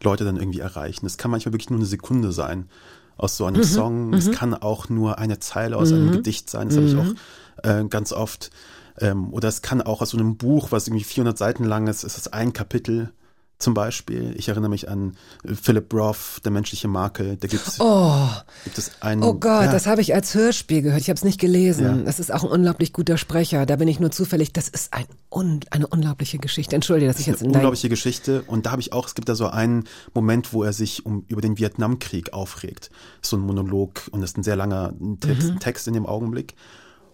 Leute dann irgendwie erreichen. Es kann manchmal wirklich nur eine Sekunde sein aus so einem Mhm, Song. Es kann auch nur eine Zeile aus einem Gedicht sein. Das habe ich auch Mhm. äh, ganz oft. Ähm, oder es kann auch aus so einem Buch, was irgendwie 400 Seiten lang ist, ist es ein Kapitel zum Beispiel. Ich erinnere mich an äh, Philip Roth, Der menschliche Makel. Da gibt's, Oh, gibt es einen. oh Gott, ja, das habe ich als Hörspiel gehört. Ich habe es nicht gelesen. Ja. Das ist auch ein unglaublich guter Sprecher. Da bin ich nur zufällig. Das ist ein un eine unglaubliche Geschichte. Entschuldige, dass ich jetzt eine in dein unglaubliche Geschichte. Und da habe ich auch, es gibt da so einen Moment, wo er sich um, über den Vietnamkrieg aufregt. So ein Monolog und das ist ein sehr langer Text, Mhm. Text in dem Augenblick.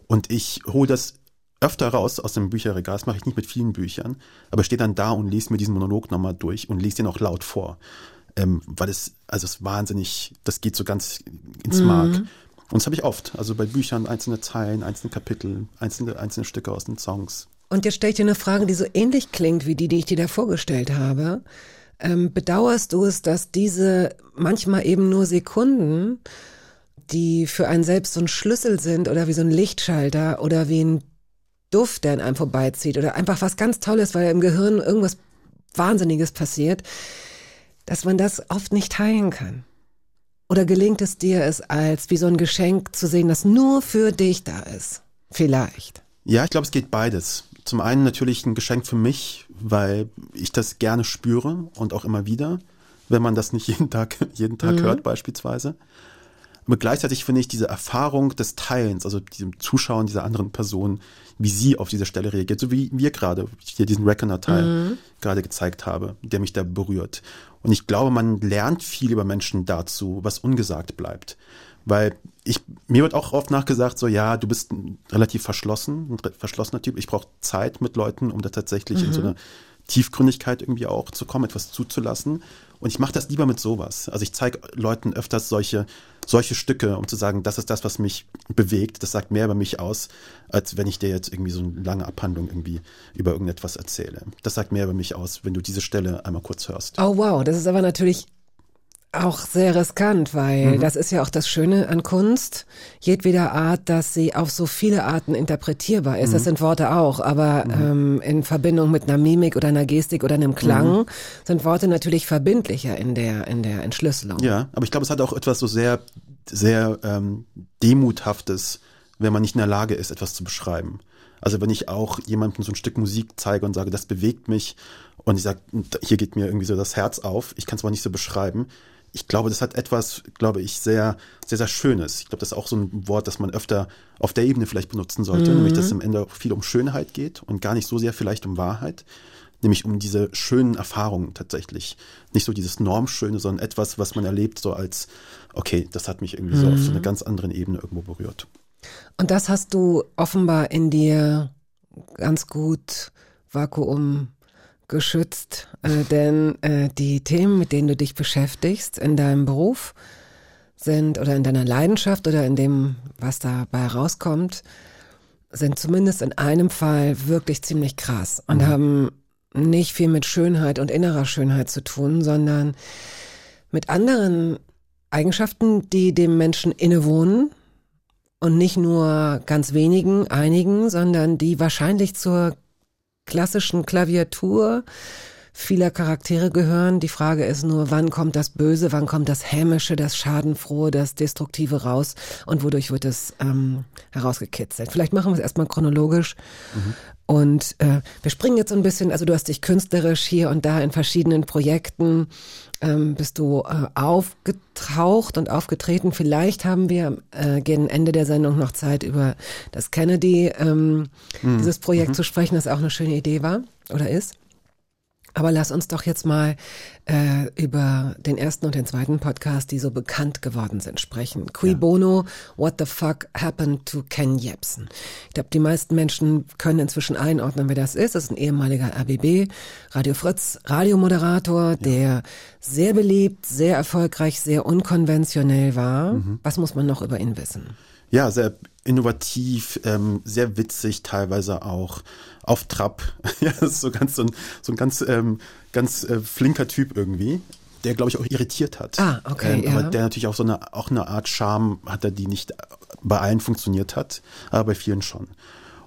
Und ich hole das öfter raus aus dem Bücherregal. Das mache ich nicht mit vielen Büchern, aber stehe dann da und lese mir diesen Monolog nochmal durch und lese den auch laut vor. Ähm, weil es, also es ist wahnsinnig, das geht so ganz ins Mark. Und das habe ich oft. Also bei Büchern einzelne Zeilen, einzelne Kapitel, einzelne, einzelne Stücke aus den Songs. Und jetzt stelle ich dir eine Frage, die so ähnlich klingt wie die, die ich dir da vorgestellt habe. Ähm, bedauerst du es, dass diese manchmal eben nur Sekunden, die für einen selbst so ein Schlüssel sind oder wie so ein Lichtschalter oder wie ein Duft, der an einem vorbeizieht oder einfach was ganz Tolles, weil im Gehirn irgendwas Wahnsinniges passiert, dass man das oft nicht teilen kann? Oder gelingt es dir, es als wie so ein Geschenk zu sehen, das nur für dich da ist? Vielleicht. Ja, ich glaube, es geht beides. Zum einen natürlich ein Geschenk für mich, weil ich das gerne spüre und auch immer wieder, wenn man das nicht jeden Tag, jeden Tag hört beispielsweise. Aber gleichzeitig finde ich diese Erfahrung des Teilens, also diesem Zuschauen dieser anderen Person, wie sie auf diese Stelle reagiert, so wie wir gerade, ich hier diesen Reckoner-Teil gerade gezeigt habe, der mich da berührt. Und ich glaube, man lernt viel über Menschen dazu, was ungesagt bleibt. Weil ich, mir wird auch oft nachgesagt, so, ja, du bist ein relativ verschlossen, ein verschlossener Typ. Ich brauche Zeit mit Leuten, um da tatsächlich in so eine Tiefgründigkeit irgendwie auch zu kommen, etwas zuzulassen. Und ich mache das lieber mit sowas. Also ich zeige Leuten öfters solche, solche Stücke, um zu sagen, das ist das, was mich bewegt. Das sagt mehr über mich aus, als wenn ich dir jetzt irgendwie so eine lange Abhandlung irgendwie über irgendetwas erzähle. Das sagt mehr über mich aus, wenn du diese Stelle einmal kurz hörst. Oh wow, das ist aber natürlich auch sehr riskant, weil das ist ja auch das Schöne an Kunst, jedweder Art, dass sie auf so viele Arten interpretierbar ist. Das sind Worte auch, aber ähm, in Verbindung mit einer Mimik oder einer Gestik oder einem Klang sind Worte natürlich verbindlicher in der in der Entschlüsselung. Ja, aber ich glaube, es hat auch etwas so sehr, sehr ähm, Demuthaftes, wenn man nicht in der Lage ist, etwas zu beschreiben. Also wenn ich auch jemandem so ein Stück Musik zeige und sage, das bewegt mich und ich sage, hier geht mir irgendwie so das Herz auf, ich kann es aber nicht so beschreiben. Ich glaube, das hat etwas, glaube ich, sehr, sehr, sehr Schönes. Ich glaube, das ist auch so ein Wort, das man öfter auf der Ebene vielleicht benutzen sollte, nämlich dass es am Ende auch viel um Schönheit geht und gar nicht so sehr vielleicht um Wahrheit nämlich um diese schönen Erfahrungen tatsächlich. Nicht so dieses Normschöne, sondern etwas, was man erlebt, so als, okay, das hat mich irgendwie so auf so einer ganz anderen Ebene irgendwo berührt. Und das hast du offenbar in dir ganz gut Vakuum geschützt, äh, denn äh, die Themen, mit denen du dich beschäftigst in deinem Beruf, sind oder in deiner Leidenschaft oder in dem, was dabei rauskommt, sind zumindest in einem Fall wirklich ziemlich krass und haben nicht viel mit Schönheit und innerer Schönheit zu tun, sondern mit anderen Eigenschaften, die dem Menschen innewohnen und nicht nur ganz wenigen, einigen, sondern die wahrscheinlich zur klassischen Klaviatur vieler Charaktere gehören. Die Frage ist nur, wann kommt das Böse, wann kommt das Hämische, das Schadenfrohe, das Destruktive raus und wodurch wird es ähm, herausgekitzelt. Vielleicht machen wir es erstmal chronologisch. Und äh, wir springen jetzt so ein bisschen, also du hast dich künstlerisch hier und da in verschiedenen Projekten ähm, bist du äh, aufgetaucht und aufgetreten. Vielleicht haben wir äh, gegen Ende der Sendung noch Zeit über das Kennedy, ähm, dieses Projekt zu sprechen, das auch eine schöne Idee war oder ist. Aber lass uns doch jetzt mal äh, über den ersten und den zweiten Podcast, die so bekannt geworden sind, sprechen. Qui Bono, What the Fuck Happened to Ken Jebsen? Ich glaube, die meisten Menschen können inzwischen einordnen, wer das ist. Das ist ein ehemaliger RBB, Radio Fritz, Radiomoderator, der sehr beliebt, sehr erfolgreich, sehr unkonventionell war. Was muss man noch über ihn wissen? Ja, sehr innovativ, ähm, sehr witzig, teilweise auch auf Trab. ja, das ist so ganz so ein, so ein ganz, ähm, ganz äh, flinker Typ irgendwie der glaube ich auch irritiert hat. Ah, okay, ähm, aber ja. der natürlich auch so eine auch eine Art Charme hatte, die nicht bei allen funktioniert hat, aber bei vielen schon.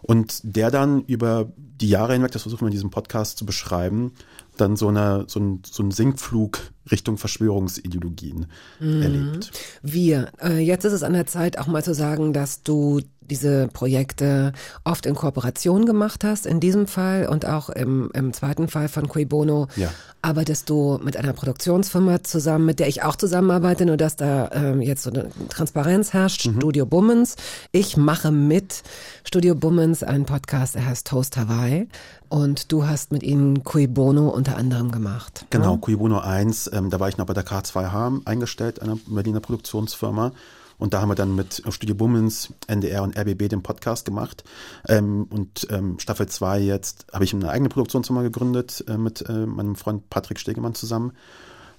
Und der dann über die Jahre hinweg, das versuchen wir in diesem Podcast zu beschreiben, dann so, eine, so, ein, so ein Sinkflug Richtung Verschwörungsideologien erlebt. Wir. Äh, jetzt ist es an der Zeit, auch mal zu sagen, dass du diese Projekte oft in Kooperation gemacht hast, in diesem Fall und auch im, im zweiten Fall von Cui Bono. Ja. Arbeitest du mit einer Produktionsfirma zusammen, mit der ich auch zusammenarbeite, nur dass da ähm, jetzt so eine Transparenz herrscht, Mhm. Studio Bummens. Ich mache mit Studio Bummens einen Podcast, der heißt Toast Hawaii und du hast mit ihnen Cui Bono unter anderem gemacht. Genau, Cui Bono 1, ähm, da war ich noch bei der K2H eingestellt, einer Berliner Produktionsfirma. Und da haben wir dann mit Studio Bummens, NDR und RBB den Podcast gemacht. Ähm, und ähm, Staffel 2 jetzt habe ich eine eigene Produktionsfirma gegründet äh, mit äh, meinem Freund Patrick Stegemann zusammen.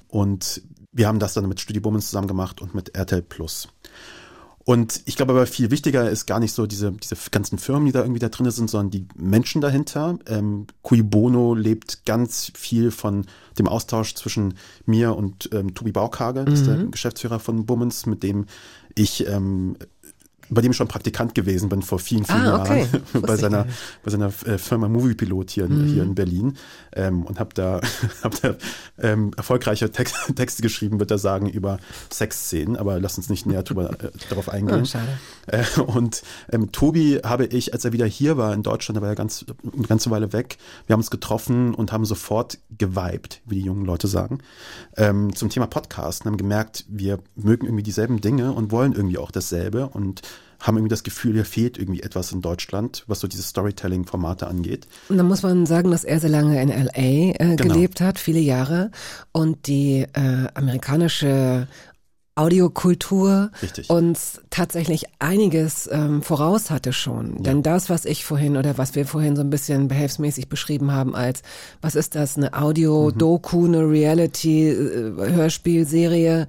Und wir haben das dann mit Studio Bummens zusammen gemacht und mit RTL Plus. Und ich glaube aber viel wichtiger ist gar nicht so diese, diese ganzen Firmen, die da irgendwie da drin sind, sondern die Menschen dahinter. Ähm, Cui Bono lebt ganz viel von dem Austausch zwischen mir und ähm, Tobi Baukage, das ist der Geschäftsführer von Bummens, mit dem ich ähm, bei dem ich schon Praktikant gewesen bin vor vielen, vielen Ah, okay. Jahren bei seiner, bei seiner äh, Firma Moviepilot hier, in- hier in Berlin ähm, und habe da, hab da ähm, erfolgreiche Text, Texte geschrieben, wird er sagen, über Sexszenen, aber lass uns nicht näher drüber, äh, darauf eingehen. Oh, schade. Äh, und ähm, Tobi habe ich, als er wieder hier war in Deutschland, da war er ganz, eine ganze Weile weg, wir haben uns getroffen und haben sofort geweibt, wie die jungen Leute sagen, ähm, zum Thema Podcast und haben gemerkt, wir mögen irgendwie dieselben Dinge und wollen irgendwie auch dasselbe und haben irgendwie das Gefühl, hier fehlt irgendwie etwas in Deutschland, was so diese Storytelling-Formate angeht. Und dann muss man sagen, dass er sehr lange in LA äh, Genau. gelebt hat, viele Jahre. Und die äh, amerikanische Audiokultur Richtig. uns tatsächlich einiges ähm, voraus hatte schon. Denn das, was ich vorhin oder was wir vorhin so ein bisschen behelfsmäßig beschrieben haben als, was ist das, eine Audio-Doku, eine Reality-Hörspielserie,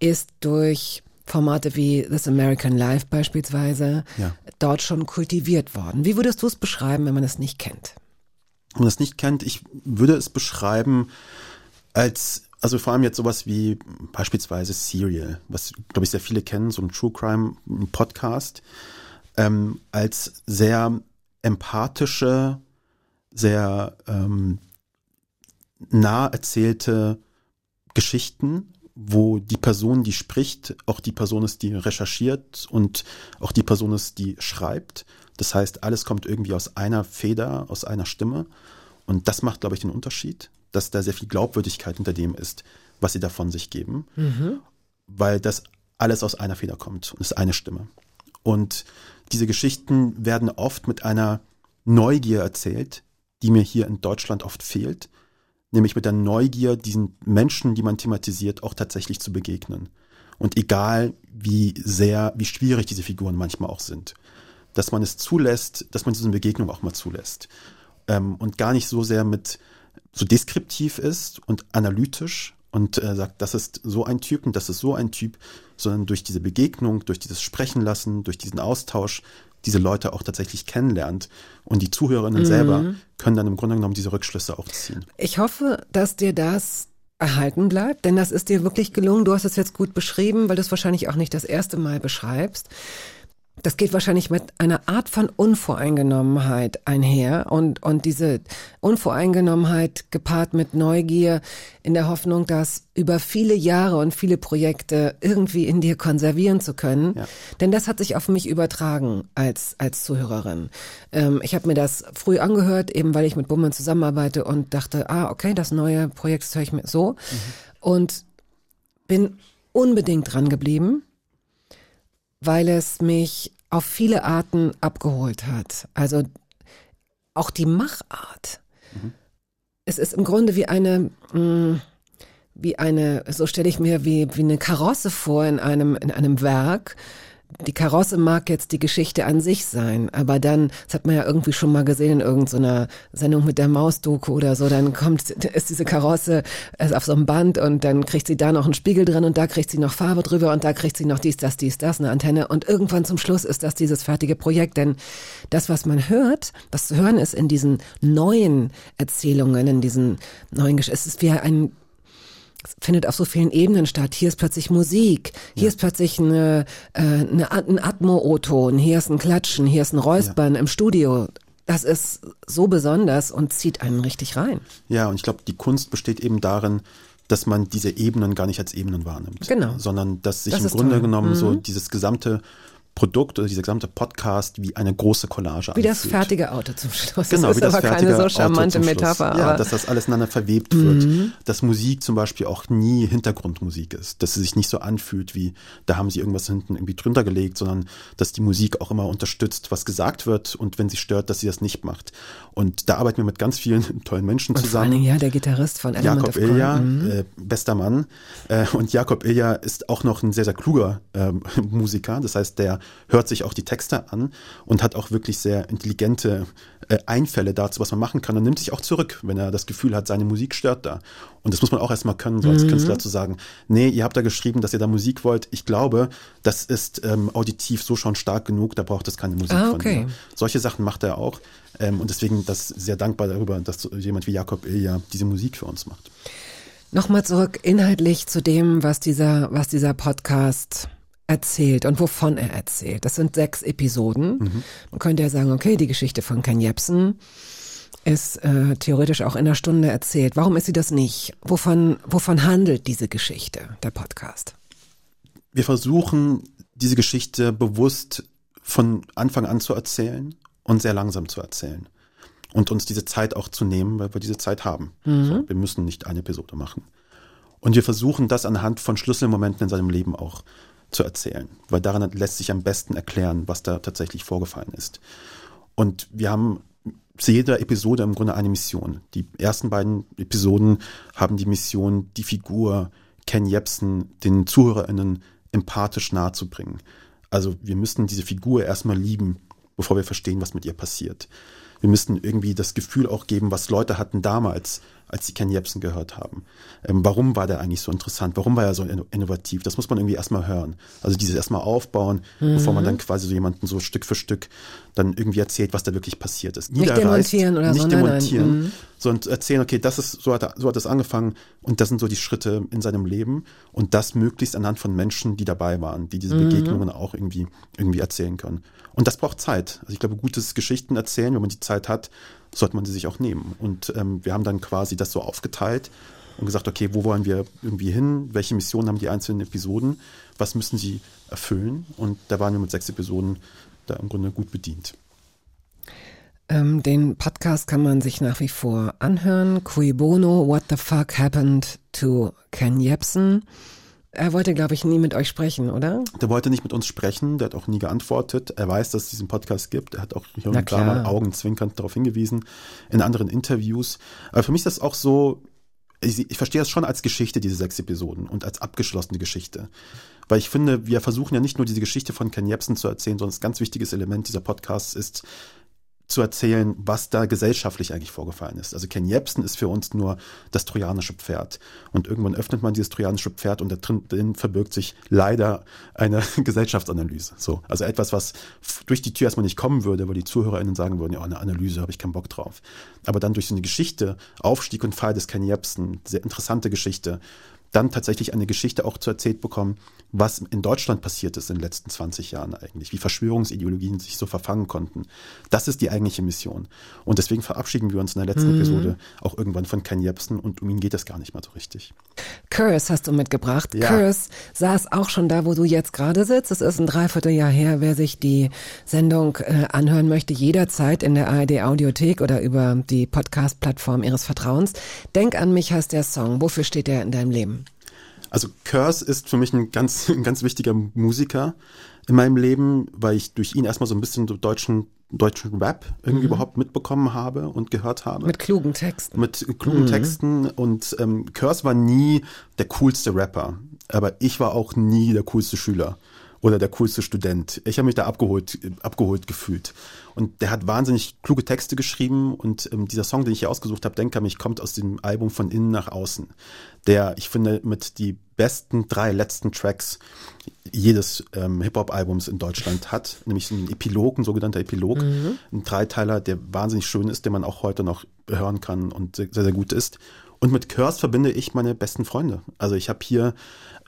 ist durch Formate wie This American Life beispielsweise Ja. dort schon kultiviert worden. Wie würdest du es beschreiben, wenn man es nicht kennt? Wenn man das nicht kennt, ich würde es beschreiben als, also vor allem jetzt sowas wie beispielsweise Serial, was, glaube ich, sehr viele kennen, so ein True Crime Podcast, ähm, als sehr empathische, sehr ähm, nah erzählte Geschichten, wo die Person, die spricht, auch die Person ist, die recherchiert und auch die Person ist, die schreibt. Das heißt, alles kommt irgendwie aus einer Feder, aus einer Stimme. Und das macht, glaube ich, den Unterschied, dass da sehr viel Glaubwürdigkeit hinter dem ist, was sie da von sich geben. Weil das alles aus einer Feder kommt und ist eine Stimme. Und diese Geschichten werden oft mit einer Neugier erzählt, die mir hier in Deutschland oft fehlt nämlich mit der Neugier, diesen Menschen, die man thematisiert, auch tatsächlich zu begegnen. Und egal, wie sehr, wie schwierig diese Figuren manchmal auch sind, dass man es zulässt, dass man diese Begegnung auch mal zulässt. Ähm, und gar nicht so sehr mit so deskriptiv ist und analytisch und äh, sagt, das ist so ein Typ und das ist so ein Typ, sondern durch diese Begegnung, durch dieses Sprechen lassen, durch diesen Austausch, diese Leute auch tatsächlich kennenlernt. Und die Zuhörerinnen selber können dann im Grunde genommen diese Rückschlüsse auch ziehen. Ich hoffe, dass dir das erhalten bleibt, denn das ist dir wirklich gelungen. Du hast es jetzt gut beschrieben, weil du es wahrscheinlich auch nicht das erste Mal beschreibst. Das geht wahrscheinlich mit einer Art von Unvoreingenommenheit einher und, und diese Unvoreingenommenheit gepaart mit Neugier in der Hoffnung, das über viele Jahre und viele Projekte irgendwie in dir konservieren zu können. Ja. Denn das hat sich auf mich übertragen als, als Zuhörerin. Ähm, ich habe mir das früh angehört, eben weil ich mit Bummern zusammenarbeite und dachte, ah, okay, das neue Projekt das höre ich mir so. Und bin unbedingt dran geblieben, weil es mich auf viele Arten abgeholt hat. Also auch die Machart. Es ist im Grunde wie eine, mh, wie eine, so stelle ich mir wie, wie eine Karosse vor in einem, in einem Werk, die Karosse mag jetzt die Geschichte an sich sein, aber dann, das hat man ja irgendwie schon mal gesehen in irgendeiner Sendung mit der Maus-Doku oder so, dann kommt, ist diese Karosse ist auf so einem Band und dann kriegt sie da noch einen Spiegel drin und da kriegt sie noch Farbe drüber und da kriegt sie noch dies, das, dies, das, eine Antenne und irgendwann zum Schluss ist das dieses fertige Projekt, denn das, was man hört, was zu hören ist in diesen neuen Erzählungen, in diesen neuen Geschichten, es ist wie ein findet auf so vielen Ebenen statt. Hier ist plötzlich Musik, hier ja. ist plötzlich eine, äh, eine, ein Atmo-O-Ton, hier ist ein Klatschen, hier ist ein Räuspern ja. im Studio. Das ist so besonders und zieht einen richtig rein. Ja, und ich glaube, die Kunst besteht eben darin, dass man diese Ebenen gar nicht als Ebenen wahrnimmt. Genau. Sondern dass sich das im Grunde toll. genommen mhm. so dieses gesamte Produkt oder dieser gesamte Podcast wie eine große Collage Wie das fertige Auto zum Schluss. Genau, das wie das aber fertige keine so charmante Metapher. Ja, dass das alles ineinander verwebt wird. Mhm. Dass Musik zum Beispiel auch nie Hintergrundmusik ist. Dass sie sich nicht so anfühlt wie, da haben sie irgendwas hinten irgendwie drunter gelegt, sondern dass die Musik auch immer unterstützt, was gesagt wird und wenn sie stört, dass sie das nicht macht. Und da arbeiten wir mit ganz vielen tollen Menschen und zusammen. Vor allen Dingen, ja, der Gitarrist von Element Jakob Ilja, mhm. äh, bester Mann. Äh, und Jakob Ilja ist auch noch ein sehr, sehr kluger äh, Musiker. Das heißt, der hört sich auch die Texte an und hat auch wirklich sehr intelligente äh, Einfälle dazu, was man machen kann und nimmt sich auch zurück, wenn er das Gefühl hat, seine Musik stört da. Und das muss man auch erstmal können, so als mhm. Künstler zu sagen, nee, ihr habt da geschrieben, dass ihr da Musik wollt. Ich glaube, das ist ähm, auditiv so schon stark genug, da braucht es keine Musik ah, okay. von mir. Solche Sachen macht er auch. Ähm, und deswegen das sehr dankbar darüber, dass jemand wie Jakob Ilja diese Musik für uns macht. Nochmal zurück inhaltlich zu dem, was dieser, was dieser Podcast erzählt und wovon er erzählt. Das sind sechs Episoden. Mhm. Man könnte ja sagen, okay, die Geschichte von Ken Jebsen ist äh, theoretisch auch in einer Stunde erzählt. Warum ist sie das nicht? Wovon, wovon handelt diese Geschichte, der Podcast? Wir versuchen, diese Geschichte bewusst von Anfang an zu erzählen und sehr langsam zu erzählen. Und uns diese Zeit auch zu nehmen, weil wir diese Zeit haben. Mhm. So, wir müssen nicht eine Episode machen. Und wir versuchen das anhand von Schlüsselmomenten in seinem Leben auch zu erzählen, weil daran lässt sich am besten erklären, was da tatsächlich vorgefallen ist. Und wir haben zu jeder Episode im Grunde eine Mission. Die ersten beiden Episoden haben die Mission, die Figur Ken Jebsen den ZuhörerInnen empathisch nahezubringen. Also wir müssen diese Figur erstmal lieben, bevor wir verstehen, was mit ihr passiert. Wir müssten irgendwie das Gefühl auch geben, was Leute hatten damals, als sie Ken Jebsen gehört haben. Ähm, warum war der eigentlich so interessant? Warum war er so innovativ? Das muss man irgendwie erstmal hören. Also dieses erstmal aufbauen, mhm. bevor man dann quasi so jemanden so Stück für Stück dann irgendwie erzählt, was da wirklich passiert ist. Nicht demontieren oder nicht so. demontieren, nein, nein. sondern erzählen, okay, das ist, so hat, so hat es angefangen und das sind so die Schritte in seinem Leben und das möglichst anhand von Menschen, die dabei waren, die diese mhm. Begegnungen auch irgendwie, irgendwie erzählen können. Und das braucht Zeit. Also ich glaube, gutes Geschichten erzählen, wenn man die Zeit hat, sollte man sie sich auch nehmen. Und ähm, wir haben dann quasi das so aufgeteilt und gesagt, okay, wo wollen wir irgendwie hin? Welche Missionen haben die einzelnen Episoden? Was müssen sie erfüllen? Und da waren wir mit sechs Episoden da im Grunde gut bedient. Ähm, den Podcast kann man sich nach wie vor anhören. Cui Bono, What the Fuck Happened to Ken Jebsen. Er wollte, glaube ich, nie mit euch sprechen, oder? Der wollte nicht mit uns sprechen, der hat auch nie geantwortet. Er weiß, dass es diesen Podcast gibt. Er hat auch hier und da mal augenzwinkernd darauf hingewiesen in anderen Interviews. Aber für mich ist das auch so, ich, ich verstehe das schon als Geschichte, diese sechs Episoden und als abgeschlossene Geschichte. Weil ich finde, wir versuchen ja nicht nur diese Geschichte von Ken Jebsen zu erzählen, sondern ein ganz wichtiges Element dieser Podcasts ist, zu erzählen, was da gesellschaftlich eigentlich vorgefallen ist. Also Ken Jebsen ist für uns nur das trojanische Pferd. Und irgendwann öffnet man dieses trojanische Pferd und da drin verbirgt sich leider eine Gesellschaftsanalyse. So, also etwas, was durch die Tür erstmal nicht kommen würde, weil die ZuhörerInnen sagen würden, ja, eine Analyse habe ich keinen Bock drauf. Aber dann durch so eine Geschichte, Aufstieg und Fall des Ken Jebsen, sehr interessante Geschichte, dann tatsächlich eine Geschichte auch zu erzählt bekommen, was in Deutschland passiert ist in den letzten 20 Jahren eigentlich, wie Verschwörungsideologien sich so verfangen konnten. Das ist die eigentliche Mission. Und deswegen verabschieden wir uns in der letzten mhm. Episode auch irgendwann von Ken Jebsen und um ihn geht es gar nicht mehr so richtig. Curse hast du mitgebracht. Ja. Curse saß auch schon da, wo du jetzt gerade sitzt. Es ist ein Dreivierteljahr her. Wer sich die Sendung äh, anhören möchte, jederzeit in der ARD Audiothek oder über die Podcast-Plattform ihres Vertrauens. Denk an mich heißt der Song. Wofür steht der in deinem Leben? Also Curse ist für mich ein ganz, ein ganz wichtiger Musiker in meinem Leben, weil ich durch ihn erstmal so ein bisschen so deutschen deutschen Rap irgendwie mhm. überhaupt mitbekommen habe und gehört habe. Mit klugen Texten. Mit klugen mhm. Texten. Und ähm, Curse war nie der coolste Rapper, aber ich war auch nie der coolste Schüler. Oder der coolste Student. Ich habe mich da abgeholt, abgeholt gefühlt. Und der hat wahnsinnig kluge Texte geschrieben und ähm, dieser Song, den ich hier ausgesucht habe, Denke an mich, kommt aus dem Album von innen nach außen. Der, ich finde, mit die besten drei letzten Tracks jedes ähm, Hip-Hop-Albums in Deutschland hat, nämlich ein Epilog, ein sogenannter Epilog, ein Dreiteiler, der wahnsinnig schön ist, den man auch heute noch hören kann und sehr, sehr gut ist. Und mit Curse verbinde ich meine besten Freunde. Also ich habe hier,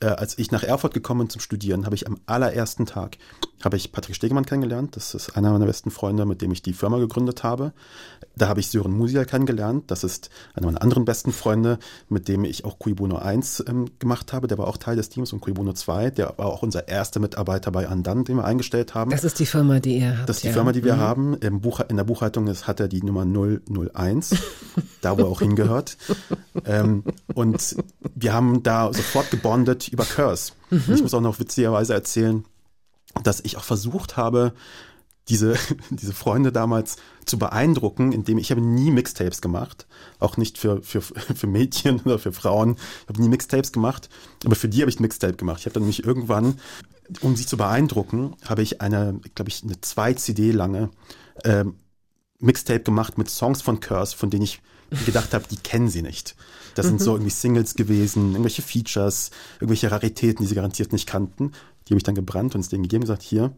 äh, als ich nach Erfurt gekommen bin zum Studieren, habe ich am allerersten Tag, habe ich Patrick Stegemann kennengelernt. Das ist einer meiner besten Freunde, mit dem ich die Firma gegründet habe. Da habe ich Sören Musia kennengelernt. Das ist einer meiner anderen besten Freunde, mit dem ich auch Cui Bono 1 ähm, gemacht habe. Der war auch Teil des Teams und Cui Bono 2. Der war auch unser erster Mitarbeiter bei Andan, den wir eingestellt haben. Das ist die Firma, die ihr habt. Das ist die ja. Firma, die wir Mhm. haben. Im Buch, in der Buchhaltung ist, hat er die Nummer 001, da wo er auch hingehört. Ähm, und wir haben da sofort gebondet über Curse. Und ich muss auch noch witzigerweise erzählen, dass ich auch versucht habe, diese, diese Freunde damals zu beeindrucken, indem ich habe nie Mixtapes gemacht, auch nicht für, für, für Mädchen oder für Frauen. Ich habe nie Mixtapes gemacht, aber für die habe ich ein Mixtape gemacht. Ich habe dann nämlich irgendwann, um sie zu beeindrucken, habe ich eine, glaube ich, eine zwei CD lange ähm, Mixtape gemacht mit Songs von Curse, von denen ich gedacht habe, die kennen sie nicht. Das sind so irgendwie Singles gewesen, irgendwelche Features, irgendwelche Raritäten, die sie garantiert nicht kannten. Die habe ich dann gebrannt und es denen gegeben und gesagt, hier,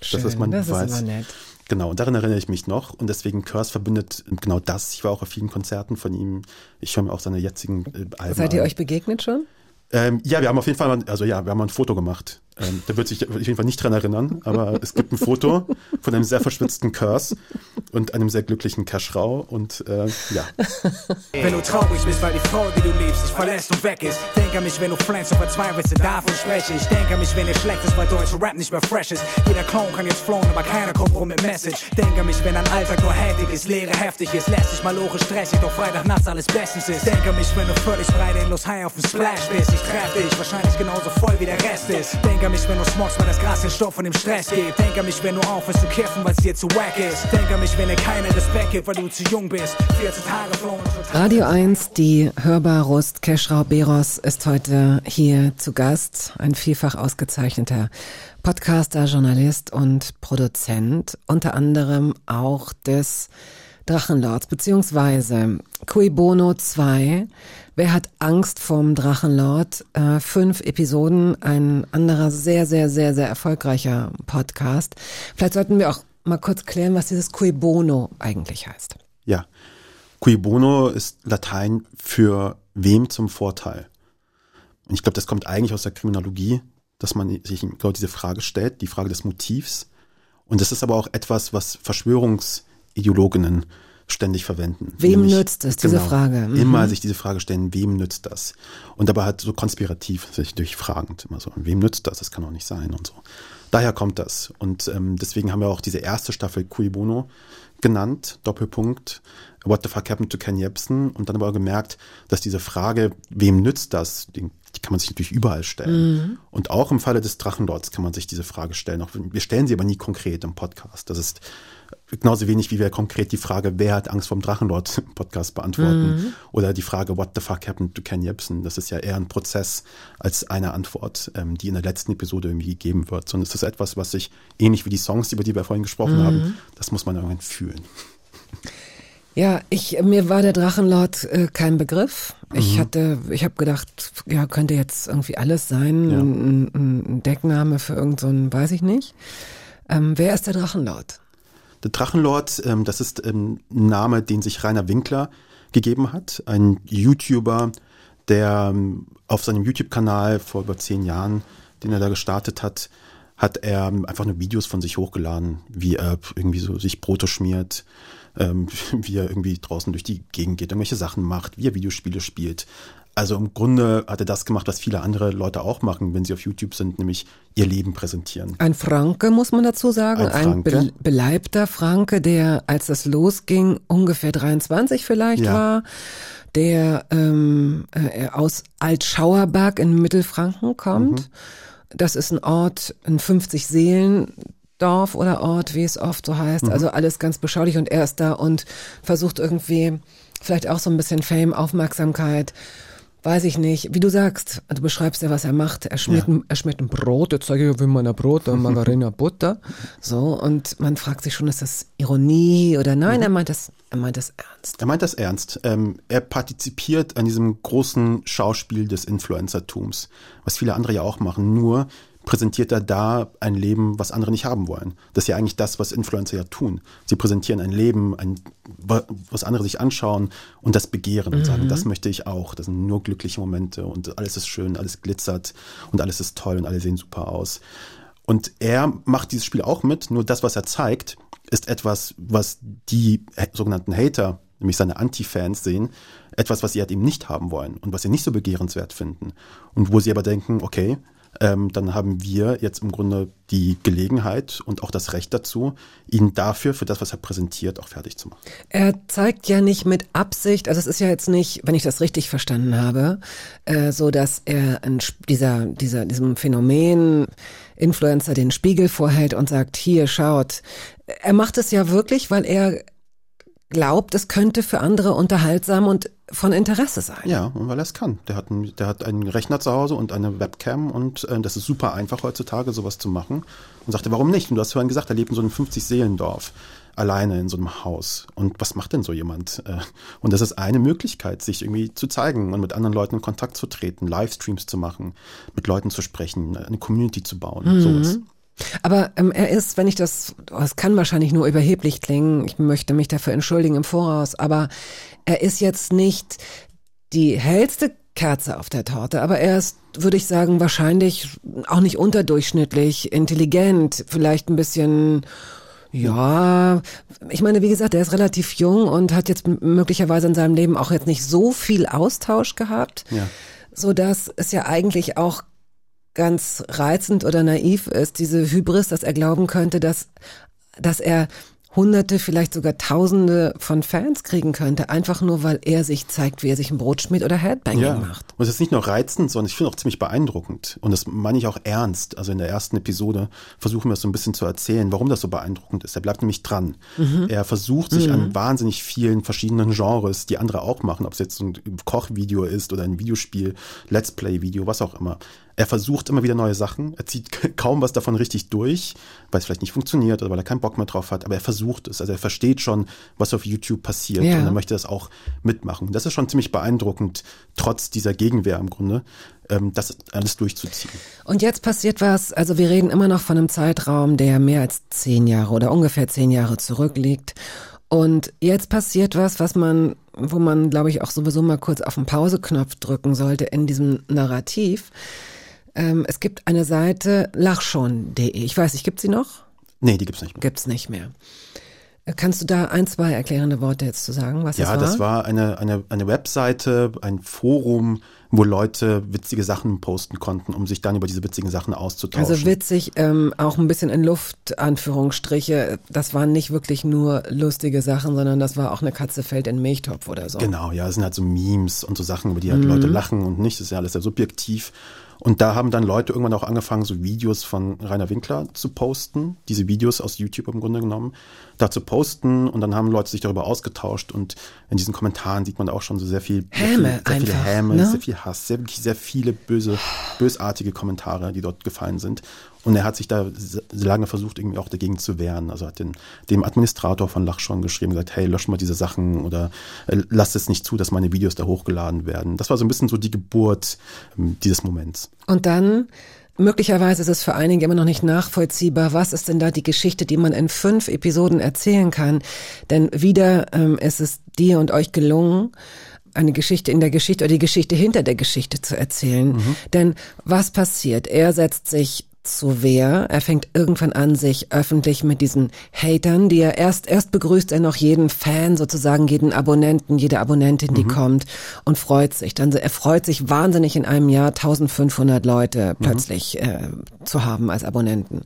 das ist Schön, mein das ist Beweis. nett. Genau, und daran erinnere ich mich noch. Und deswegen Curse verbindet genau das. Ich war auch auf vielen Konzerten von ihm. Ich höre mir auch seine jetzigen äh, Alben Seid ihr an. euch begegnet schon? Ähm, ja, wir haben auf jeden Fall, mal, also ja, wir haben mal ein Foto gemacht. Ähm, da wird sich auf jeden Fall nicht dran erinnern, aber es gibt ein Foto von einem sehr verschwitzten Curse und einem sehr glücklichen Cash-Rau und äh, ja. Wenn du traurig bist, weil die Frau, die du liebst, dich verlässt und weg ist. Denk an mich, wenn du flänzt und verzweifelst, davon spreche ich. Denk an mich, wenn dir schlecht ist, weil deutsche Rap nicht mehr fresh ist. Jeder Clown kann jetzt flown, aber keiner kommt rum mit Message. Denk an mich, wenn dein Alltag nur hektig ist, Leere heftig ist. Lässt dich mal logisch stressig, doch Freitagnachts alles bestens ist. Denk an mich, wenn du völlig frei den Los High auf dem Splash bist. Ich treff dich, wahrscheinlich genauso voll wie der Rest ist. Denk an mich, wenn du smogst, weil das Gras den Stoff von dem Stress gibt. Denk an mich, wenn du aufhörst zu kiffen, weil es dir zu wack ist. Denk an mich, wenn dir keiner Respekt gibt, weil du zu jung bist. 14 Tage total Radio 1, die Hörbar-Rust Keschrau Beros ist heute hier zu Gast. Ein vielfach ausgezeichneter Podcaster, Journalist und Produzent. Unter anderem auch des Drachenlords, beziehungsweise Cui Bono 2. Wer hat Angst vom Drachenlord? Äh, fünf Episoden, ein anderer sehr, sehr, sehr, sehr erfolgreicher Podcast. Vielleicht sollten wir auch mal kurz klären, was dieses Cui Bono eigentlich heißt. Ja. Cui bono ist Latein für wem zum Vorteil. Und ich glaube, das kommt eigentlich aus der Kriminologie, dass man sich genau diese Frage stellt, die Frage des Motivs. Und das ist aber auch etwas, was Verschwörungsideologinnen ständig verwenden. Wem nützt es, diese Frage? Mhm. Immer sich diese Frage stellen, wem nützt das? Und aber halt so konspirativ sich durchfragend immer so, wem nützt das? Das kann doch nicht sein und so. Daher kommt das. Und ähm, deswegen haben wir auch diese erste Staffel Cui Bono genannt, Doppelpunkt, What the fuck happened to Ken Jebsen? Und dann aber auch gemerkt, dass diese Frage, wem nützt das, die, die kann man sich natürlich überall stellen. Und auch im Falle des Drachenlords kann man sich diese Frage stellen. Auch, wir stellen sie aber nie konkret im Podcast. Das ist genauso wenig, wie wir konkret die Frage, wer hat Angst vom Drachenlord Podcast beantworten. Oder die Frage, what the fuck happened to Ken Jebsen? Das ist ja eher ein Prozess als eine Antwort, ähm, die in der letzten Episode irgendwie gegeben wird. Sondern es ist etwas, was sich, ähnlich wie die Songs, über die wir vorhin gesprochen haben, das muss man irgendwann fühlen. Ja, ich mir war der Drachenlord äh, kein Begriff. Ich Mhm. hatte, ich habe gedacht, ja könnte jetzt irgendwie alles sein, Ja. ein, ein, Deckname für irgendeinen, so weiß ich nicht. Ähm, wer ist der Drachenlord? Der Drachenlord, ähm, das ist ähm, ein Name, den sich Rainer Winkler gegeben hat, ein YouTuber, der ähm, auf seinem YouTube-Kanal vor über zehn Jahren, den er da gestartet hat, hat er ähm, einfach nur Videos von sich hochgeladen, wie er irgendwie so sich Brote schmiert, ähm, wie er irgendwie draußen durch die Gegend geht, irgendwelche Sachen macht, wie er Videospiele spielt. Also im Grunde hat er das gemacht, was viele andere Leute auch machen, wenn sie auf YouTube sind, nämlich ihr Leben präsentieren. Ein Franke, muss man dazu sagen. Ein Ein, be beleibter Franke, der, als das losging, ungefähr 23 vielleicht Ja. war, der ähm, äh, aus Altschauerberg in Mittelfranken kommt. Mhm. Das ist ein Ort, ein 50 Seelen. Dorf oder Ort, wie es oft so heißt. Mhm. Also alles ganz beschaulich und er ist da und versucht irgendwie vielleicht auch so ein bisschen Fame, Aufmerksamkeit weiß ich nicht, wie du sagst, du beschreibst ja, was er macht. Er schmiert, Ja. ein, er schmiert ein Brot, jetzt sage ich, wie man ein Brot, und Margarine, Butter. So, und man fragt sich schon, ist das Ironie oder nein, Mhm. er meint das, er meint das ernst. Er meint das ernst. Ähm, er partizipiert an diesem großen Schauspiel des Influencertums, was viele andere ja auch machen. Nur präsentiert er da ein Leben, was andere nicht haben wollen. Das ist ja eigentlich das, was Influencer ja tun. Sie präsentieren ein Leben, ein, was andere sich anschauen und das begehren und sagen, das möchte ich auch. Das sind nur glückliche Momente und alles ist schön, alles glitzert und alles ist toll und alle sehen super aus. Und er macht dieses Spiel auch mit, nur das, was er zeigt, ist etwas, was die sogenannten Hater, nämlich seine Anti-Fans sehen, etwas, was sie halt eben nicht haben wollen und was sie nicht so begehrenswert finden. Und wo sie aber denken, okay, ähm, dann haben wir jetzt im Grunde die Gelegenheit und auch das Recht dazu, ihn dafür, für das, was er präsentiert, auch fertig zu machen. Er zeigt ja nicht mit Absicht, also es ist ja jetzt nicht, wenn ich das richtig verstanden habe, äh, so dass er ein, dieser, dieser, diesem Phänomen Influencer den Spiegel vorhält und sagt, hier schaut. Er macht es ja wirklich, weil er glaubt, es könnte für andere unterhaltsam und von Interesse sein. Ja, weil er es kann. Der hat, einen, der hat einen Rechner zu Hause und eine Webcam und äh, das ist super einfach heutzutage, sowas zu machen. Und sagte, warum nicht? Und du hast vorhin gesagt, er lebt in so einem 50-Seelendorf, alleine in so einem Haus. Und was macht denn so jemand? Äh, Und das ist eine Möglichkeit, sich irgendwie zu zeigen und mit anderen Leuten in Kontakt zu treten, Livestreams zu machen, mit Leuten zu sprechen, eine Community zu bauen, sowas. Aber ähm, er ist, wenn ich das, oh, es kann wahrscheinlich nur überheblich klingen, ich möchte mich dafür entschuldigen im Voraus, aber er ist jetzt nicht die hellste Kerze auf der Torte, aber er ist, würde ich sagen, wahrscheinlich auch nicht unterdurchschnittlich, intelligent, vielleicht ein bisschen, ja, ich meine, wie gesagt, er ist relativ jung und hat jetzt möglicherweise in seinem Leben auch jetzt nicht so viel Austausch gehabt, Ja. so dass es ja eigentlich auch ganz reizend oder naiv ist, diese Hybris, dass er glauben könnte, dass, dass er Hunderte, vielleicht sogar Tausende von Fans kriegen könnte, einfach nur, weil er sich zeigt, wie er sich ein Brot schmiert oder Headbanging Ja, macht. und es ist nicht nur reizend, sondern ich finde auch ziemlich beeindruckend. Und das meine ich auch ernst. Also in der ersten Episode versuchen wir es so ein bisschen zu erzählen, warum das so beeindruckend ist. Er bleibt nämlich dran. Er versucht sich an wahnsinnig vielen verschiedenen Genres, die andere auch machen, ob es jetzt ein Kochvideo ist oder ein Videospiel, Let's Play-Video, was auch immer. Er versucht immer wieder neue Sachen. Er zieht kaum was davon richtig durch, weil es vielleicht nicht funktioniert oder weil er keinen Bock mehr drauf hat. Aber er versucht es. Also er versteht schon, was auf YouTube passiert. Ja. Und er möchte das auch mitmachen. Das ist schon ziemlich beeindruckend, trotz dieser Gegenwehr im Grunde, ähm, das alles durchzuziehen. Und jetzt passiert was, also wir reden immer noch von einem Zeitraum, der mehr als zehn Jahre oder ungefähr zehn Jahre zurückliegt. Und jetzt passiert was, was man, wo man, glaube ich, auch sowieso mal kurz auf den Pauseknopf drücken sollte in diesem Narrativ. Ähm, es gibt eine Seite lachschon.de. Ich weiß nicht, gibt sie noch? Nee, die gibt's nicht mehr. Gibt's nicht mehr. Äh, Kannst du da ein, zwei erklärende Worte jetzt zu sagen, was Ja, das war? das war eine, eine, eine Webseite, ein Forum, wo Leute witzige Sachen posten konnten, um sich dann über diese witzigen Sachen auszutauschen. Also witzig, ähm, auch ein bisschen in Luft, Anführungsstriche. Das waren nicht wirklich nur lustige Sachen, sondern das war auch eine Katze fällt in Milchtopf oder so. Genau, ja, es sind halt so Memes und so Sachen, über die halt Leute lachen und nicht. Das ist ja alles sehr subjektiv. Und da haben dann Leute irgendwann auch angefangen, so Videos von Rainer Winkler zu posten, diese Videos aus YouTube im Grunde genommen, da zu posten und dann haben Leute sich darüber ausgetauscht und in diesen Kommentaren sieht man auch schon so sehr viel, sehr, Häme viel, sehr einfach, Häme, ne? sehr viel Hass, sehr, wirklich sehr viele böse, bösartige Kommentare, die dort gefallen sind. Und er hat sich da lange versucht, irgendwie auch dagegen zu wehren. Also hat den, dem Administrator von Lachschon geschrieben, gesagt, hey, lösch mal diese Sachen oder äh, lasst es nicht zu, dass meine Videos da hochgeladen werden. Das war so ein bisschen so die Geburt ähm, dieses Moments. Und dann, möglicherweise ist es für einige immer noch nicht nachvollziehbar, was ist denn da die Geschichte, die man in fünf Episoden erzählen kann. Denn wieder ähm, ist es dir und euch gelungen, eine Geschichte in der Geschichte oder die Geschichte hinter der Geschichte zu erzählen. Denn was passiert? Er setzt sich zur Wehr. Er fängt irgendwann an, sich öffentlich mit diesen Hatern, die er erst, erst begrüßt er noch jeden Fan, sozusagen jeden Abonnenten, jede Abonnentin, die kommt und freut sich. Dann, er freut sich wahnsinnig in einem Jahr 1500 Leute plötzlich äh, zu haben als Abonnenten.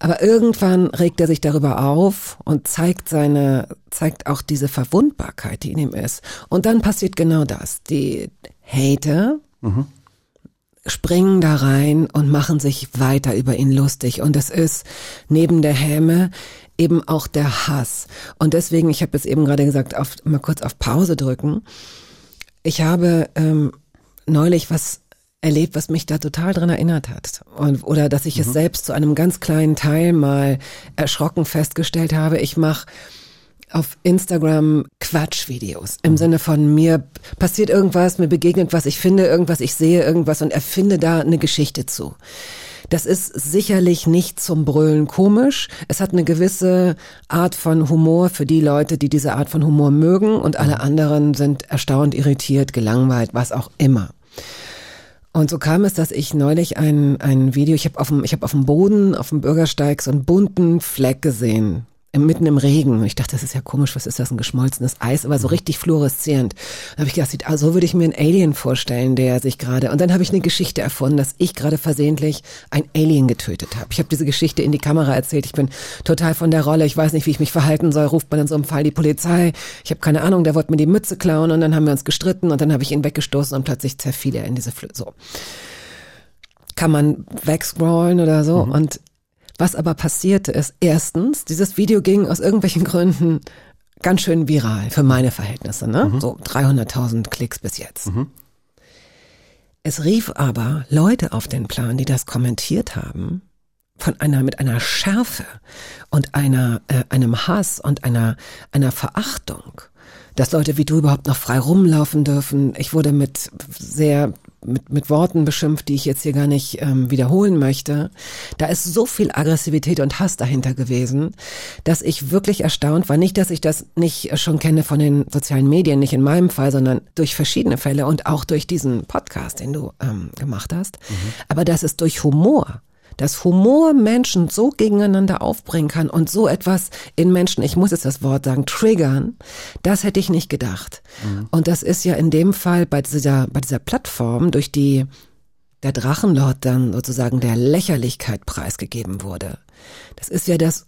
Aber irgendwann regt er sich darüber auf und zeigt seine, zeigt auch diese Verwundbarkeit, die in ihm ist. Und dann passiert genau das. Die Hater springen da rein und machen sich weiter über ihn lustig. Und es ist neben der Häme eben auch der Hass. Und deswegen, ich habe es eben gerade gesagt, auf, mal kurz auf Pause drücken. Ich habe ähm, neulich was erlebt, was mich da total dran erinnert hat. Und, oder dass ich es selbst zu einem ganz kleinen Teil mal erschrocken festgestellt habe. Ich mache auf Instagram Quatschvideos im Sinne von mir passiert irgendwas, mir begegnet was, ich finde irgendwas, ich sehe irgendwas und erfinde da eine Geschichte zu. Das ist sicherlich nicht zum Brüllen komisch. Es hat eine gewisse Art von Humor für die Leute, die diese Art von Humor mögen und alle anderen sind erstaunt, irritiert, gelangweilt, was auch immer. Und so kam es, dass ich neulich ein, ein Video, ich habe auf ich habe auf dem Boden, auf dem Bürgersteig so einen bunten Fleck gesehen. Mitten im Regen. Und ich dachte, das ist ja komisch, was ist das, ein geschmolzenes Eis, aber so richtig fluoreszierend. Da habe ich gedacht, ah, so würde ich mir einen Alien vorstellen, der sich gerade. Und dann habe ich eine Geschichte erfunden, dass ich gerade versehentlich ein Alien getötet habe. Ich habe diese Geschichte in die Kamera erzählt. Ich bin total von der Rolle. Ich weiß nicht, wie ich mich verhalten soll. Ruft man in so einem Fall die Polizei. Ich habe keine Ahnung, der wollte mir die Mütze klauen und dann haben wir uns gestritten und dann habe ich ihn weggestoßen und plötzlich zerfiel er in diese Flö so kann man wegscrollen oder so. Und was aber passierte ist, erstens, dieses Video ging aus irgendwelchen Gründen ganz schön viral für meine Verhältnisse, ne? So 300.000 Klicks bis jetzt. Es rief aber Leute auf den Plan, die das kommentiert haben, von einer mit einer Schärfe und einer äh, einem Hass und einer einer Verachtung, dass Leute wie du überhaupt noch frei rumlaufen dürfen. Ich wurde mit sehr mit, mit Worten beschimpft, die ich jetzt hier gar nicht ähm, wiederholen möchte. Da ist so viel Aggressivität und Hass dahinter gewesen, dass ich wirklich erstaunt war. Nicht, dass ich das nicht schon kenne von den sozialen Medien, nicht in meinem Fall, sondern durch verschiedene Fälle und auch durch diesen Podcast, den du ähm, gemacht hast. Aber dass es durch Humor dass Humor Menschen so gegeneinander aufbringen kann und so etwas in Menschen, ich muss jetzt das Wort sagen, triggern, das hätte ich nicht gedacht. Und das ist ja in dem Fall bei dieser, bei dieser Plattform, durch die der Drachenlord dann sozusagen der Lächerlichkeit preisgegeben wurde. Das ist ja das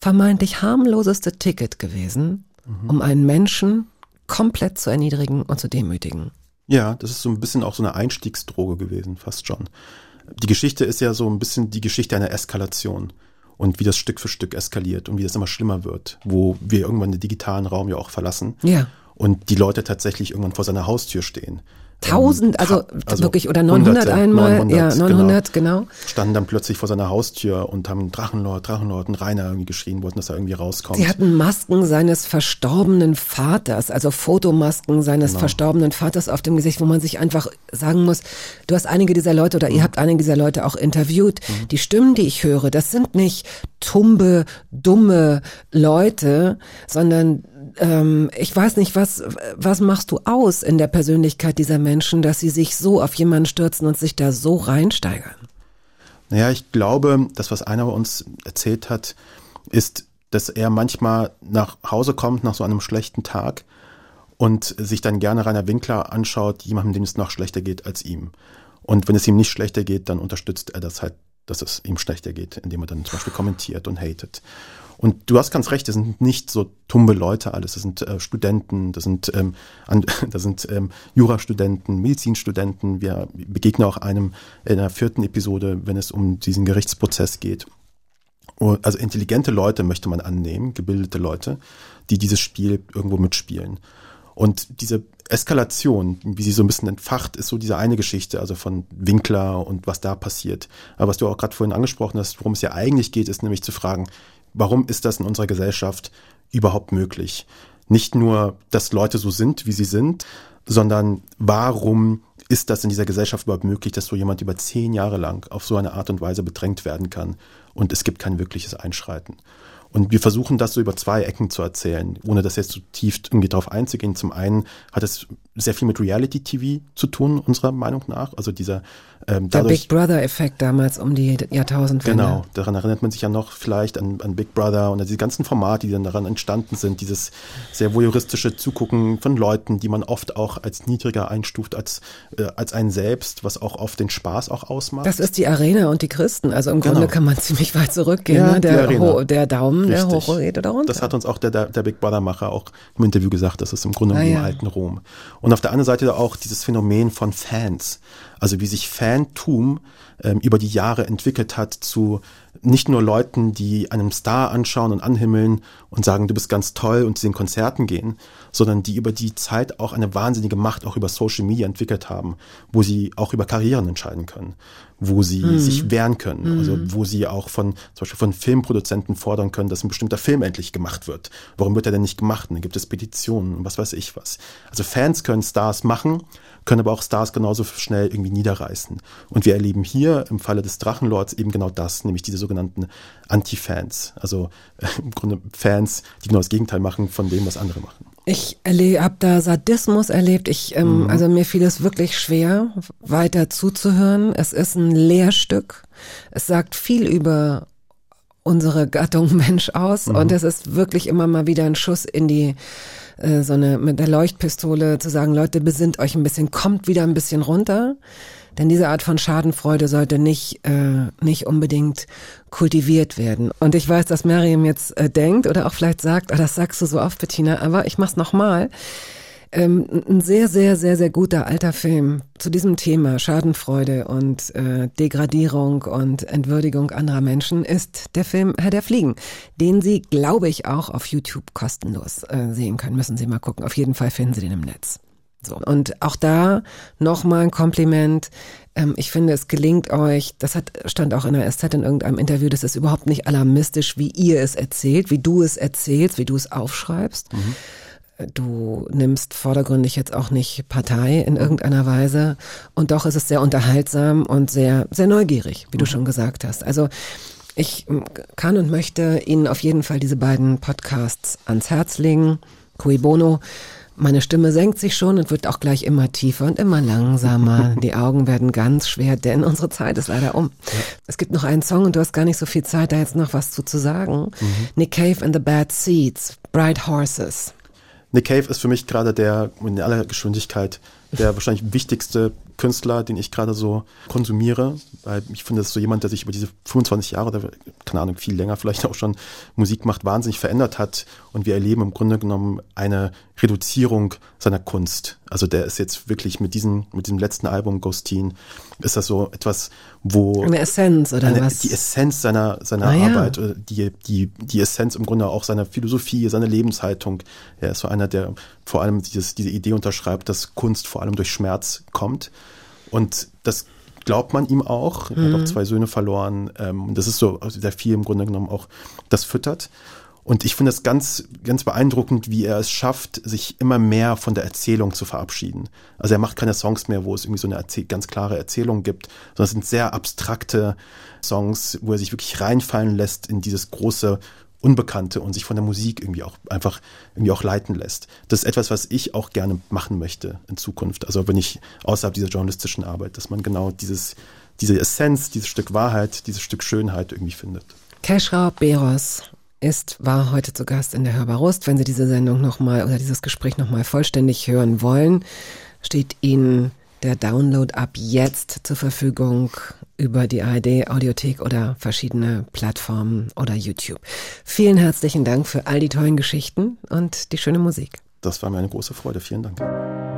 vermeintlich harmloseste Ticket gewesen, um einen Menschen komplett zu erniedrigen und zu demütigen. Ja, das ist so ein bisschen auch so eine Einstiegsdroge gewesen, fast schon. Die Geschichte ist ja so ein bisschen die Geschichte einer Eskalation und wie das Stück für Stück eskaliert und wie das immer schlimmer wird, wo wir irgendwann den digitalen Raum ja auch verlassen Ja. und die Leute tatsächlich irgendwann vor seiner Haustür stehen. Tausend, also, also wirklich, oder 900 Hunderte, einmal, 900, ja, 900, genau. Standen dann plötzlich vor seiner Haustür und haben Drachenlord, Drachenlord und Rainer irgendwie geschrien, wollten, dass er irgendwie rauskommt. Sie hatten Masken seines verstorbenen Vaters, also Fotomasken seines Genau. verstorbenen Vaters auf dem Gesicht, wo man sich einfach sagen muss, du hast einige dieser Leute oder Mhm. ihr habt einige dieser Leute auch interviewt. Die Stimmen, die ich höre, das sind nicht tumbe, dumme Leute, sondern ähm, ich weiß nicht, was, was machst du aus in der Persönlichkeit dieser Menschen, dass sie sich so auf jemanden stürzen und sich da so reinsteigern? Naja, ich glaube, das, was einer uns erzählt hat, ist, dass er manchmal nach Hause kommt nach so einem schlechten Tag und sich dann gerne Rainer Winkler anschaut, jemandem, dem es noch schlechter geht als ihm. Und wenn es ihm nicht schlechter geht, dann unterstützt er das halt, dass es ihm schlechter geht, indem er dann zum Beispiel kommentiert und hatet. Und du hast ganz recht, das sind nicht so tumbe Leute alles. Das sind äh, Studenten, das sind, ähm, an, das sind ähm, Jurastudenten, Medizinstudenten. Wir begegnen auch einem in der vierten Episode, wenn es um diesen Gerichtsprozess geht. Und- Also intelligente Leute möchte man annehmen, gebildete Leute, die dieses Spiel irgendwo mitspielen. Und diese Eskalation, wie sie so ein bisschen entfacht, ist so diese eine Geschichte, also von Winkler und was da passiert. Aber was du auch gerade vorhin angesprochen hast, worum es ja eigentlich geht, ist nämlich zu fragen, warum ist das in unserer Gesellschaft überhaupt möglich? Nicht nur, dass Leute so sind, wie sie sind, sondern warum ist das in dieser Gesellschaft überhaupt möglich, dass so jemand über zehn Jahre lang auf so eine Art und Weise bedrängt werden kann und es gibt kein wirkliches Einschreiten. Und wir versuchen das so über zwei Ecken zu erzählen, ohne das jetzt zu tief irgendwie drauf einzugehen. Zum einen hat es sehr viel mit Reality TV zu tun, unserer Meinung nach. Also dieser ähm, Der dadurch, Big Brother-Effekt damals um die Jahrtausendwende. Genau, daran erinnert man sich ja noch vielleicht an, an Big Brother und an diese ganzen Formate, die dann daran entstanden sind, dieses sehr voyeuristische Zugucken von Leuten, die man oft auch als niedriger einstuft als, äh, als einen selbst, was auch oft den Spaß auch ausmacht. Das ist die Arena und die Christen. Also im Genau. Grunde kann man ziemlich weit zurückgehen. Ja, ne? der, der Daumen, der Richtig. hoch geht oder runter. Das hat uns auch der, der, der Big Brother-Macher auch im Interview gesagt, das ist im Grunde Ah, im ja. alten Rom. Und auf der anderen Seite auch dieses Phänomen von Fans. Also wie sich Fantum ähm, über die Jahre entwickelt hat zu nicht nur Leuten, die einem Star anschauen und anhimmeln und sagen, du bist ganz toll und zu den Konzerten gehen, sondern die über die Zeit auch eine wahnsinnige Macht auch über Social Media entwickelt haben, wo sie auch über Karrieren entscheiden können, wo sie mhm. sich wehren können, mhm. also wo sie auch von zum Beispiel von Filmproduzenten fordern können, dass ein bestimmter Film endlich gemacht wird. Warum wird er denn nicht gemacht? Und dann gibt es Petitionen und was weiß ich was. Also Fans können Stars machen, können aber auch Stars genauso schnell irgendwie niederreißen. Und wir erleben hier im Falle des Drachenlords eben genau das, nämlich diese sogenannten Anti-Fans. Also äh, im Grunde Fans, die genau das Gegenteil machen von dem, was andere machen. Ich habe da Sadismus erlebt. Ich, ähm, mhm. also mir fiel es wirklich schwer, weiter zuzuhören. Es ist ein Lehrstück. Es sagt viel über unsere Gattung Mensch aus mhm. und es ist wirklich immer mal wieder ein Schuss in die äh, so eine mit der Leuchtpistole zu sagen, Leute, besinnt euch ein bisschen, kommt wieder ein bisschen runter. Denn diese Art von Schadenfreude sollte nicht, äh, nicht unbedingt kultiviert werden. Und ich weiß, dass Miriam jetzt äh, denkt oder auch vielleicht sagt, oh, das sagst du so oft, Bettina, aber ich mach's nochmal. Ähm, ein sehr, sehr, sehr, sehr guter alter Film zu diesem Thema Schadenfreude und äh, Degradierung und Entwürdigung anderer Menschen ist der Film Herr der Fliegen, den Sie, glaube ich, auch auf YouTube kostenlos äh, sehen können. Müssen Sie mal gucken. Auf jeden Fall finden Sie den im Netz. So. Und auch da nochmal ein Kompliment. Ähm, ich finde, es gelingt euch, das hat, stand auch in der SZ in irgendeinem Interview, das ist überhaupt nicht alarmistisch, wie ihr es erzählt, wie du es erzählst, wie du es aufschreibst. Mhm du nimmst vordergründig jetzt auch nicht Partei in irgendeiner Weise. Und doch ist es sehr unterhaltsam und sehr, sehr neugierig, wie du mhm. schon gesagt hast. Also ich kann und möchte Ihnen auf jeden Fall diese beiden Podcasts ans Herz legen. Cui Bono. Meine Stimme senkt sich schon und wird auch gleich immer tiefer und immer langsamer. Die Augen werden ganz schwer, denn unsere Zeit ist leider um. Ja. Es gibt noch einen Song und du hast gar nicht so viel Zeit, da jetzt noch was zu, zu sagen. Mhm. Nick Cave and the Bad Seeds, Bright Horses. Nick Cave ist für mich gerade der in aller Geschwindigkeit der wahrscheinlich wichtigste Künstler, den ich gerade so konsumiere, weil ich finde, das ist so jemand, der sich über diese 25 Jahre oder keine Ahnung, viel länger vielleicht auch schon Musik macht, wahnsinnig verändert hat und wir erleben im Grunde genommen eine Reduzierung seiner Kunst. Also der ist jetzt wirklich mit diesem, mit diesem letzten Album Ghostin, ist das so etwas, wo eine Essenz oder eine, was? Die Essenz seiner seiner ah, Arbeit, ja. die die die Essenz im Grunde auch seiner Philosophie, seiner Lebenshaltung. Er ist so einer, der vor allem dieses, diese Idee unterschreibt, dass Kunst vor allem durch Schmerz kommt. Und das glaubt man ihm auch. Er hat auch mhm. zwei Söhne verloren. Ähm, das ist so sehr viel im Grunde genommen auch das füttert. Und ich finde es ganz, ganz beeindruckend, wie er es schafft, sich immer mehr von der Erzählung zu verabschieden. Also er macht keine Songs mehr, wo es irgendwie so eine ganz klare Erzählung gibt, sondern es sind sehr abstrakte Songs, wo er sich wirklich reinfallen lässt in dieses große Unbekannte und sich von der Musik irgendwie auch einfach irgendwie auch leiten lässt. Das ist etwas, was ich auch gerne machen möchte in Zukunft. Also wenn ich außerhalb dieser journalistischen Arbeit, dass man genau dieses, diese Essenz, dieses Stück Wahrheit, dieses Stück Schönheit irgendwie findet. Keschra Beros ist, war heute zu Gast in der Hörbarust. Wenn Sie diese Sendung nochmal oder dieses Gespräch nochmal vollständig hören wollen, steht Ihnen der Download ab jetzt zur Verfügung über die ARD Audiothek oder verschiedene Plattformen oder YouTube. Vielen herzlichen Dank für all die tollen Geschichten und die schöne Musik. Das war mir eine große Freude. Vielen Dank.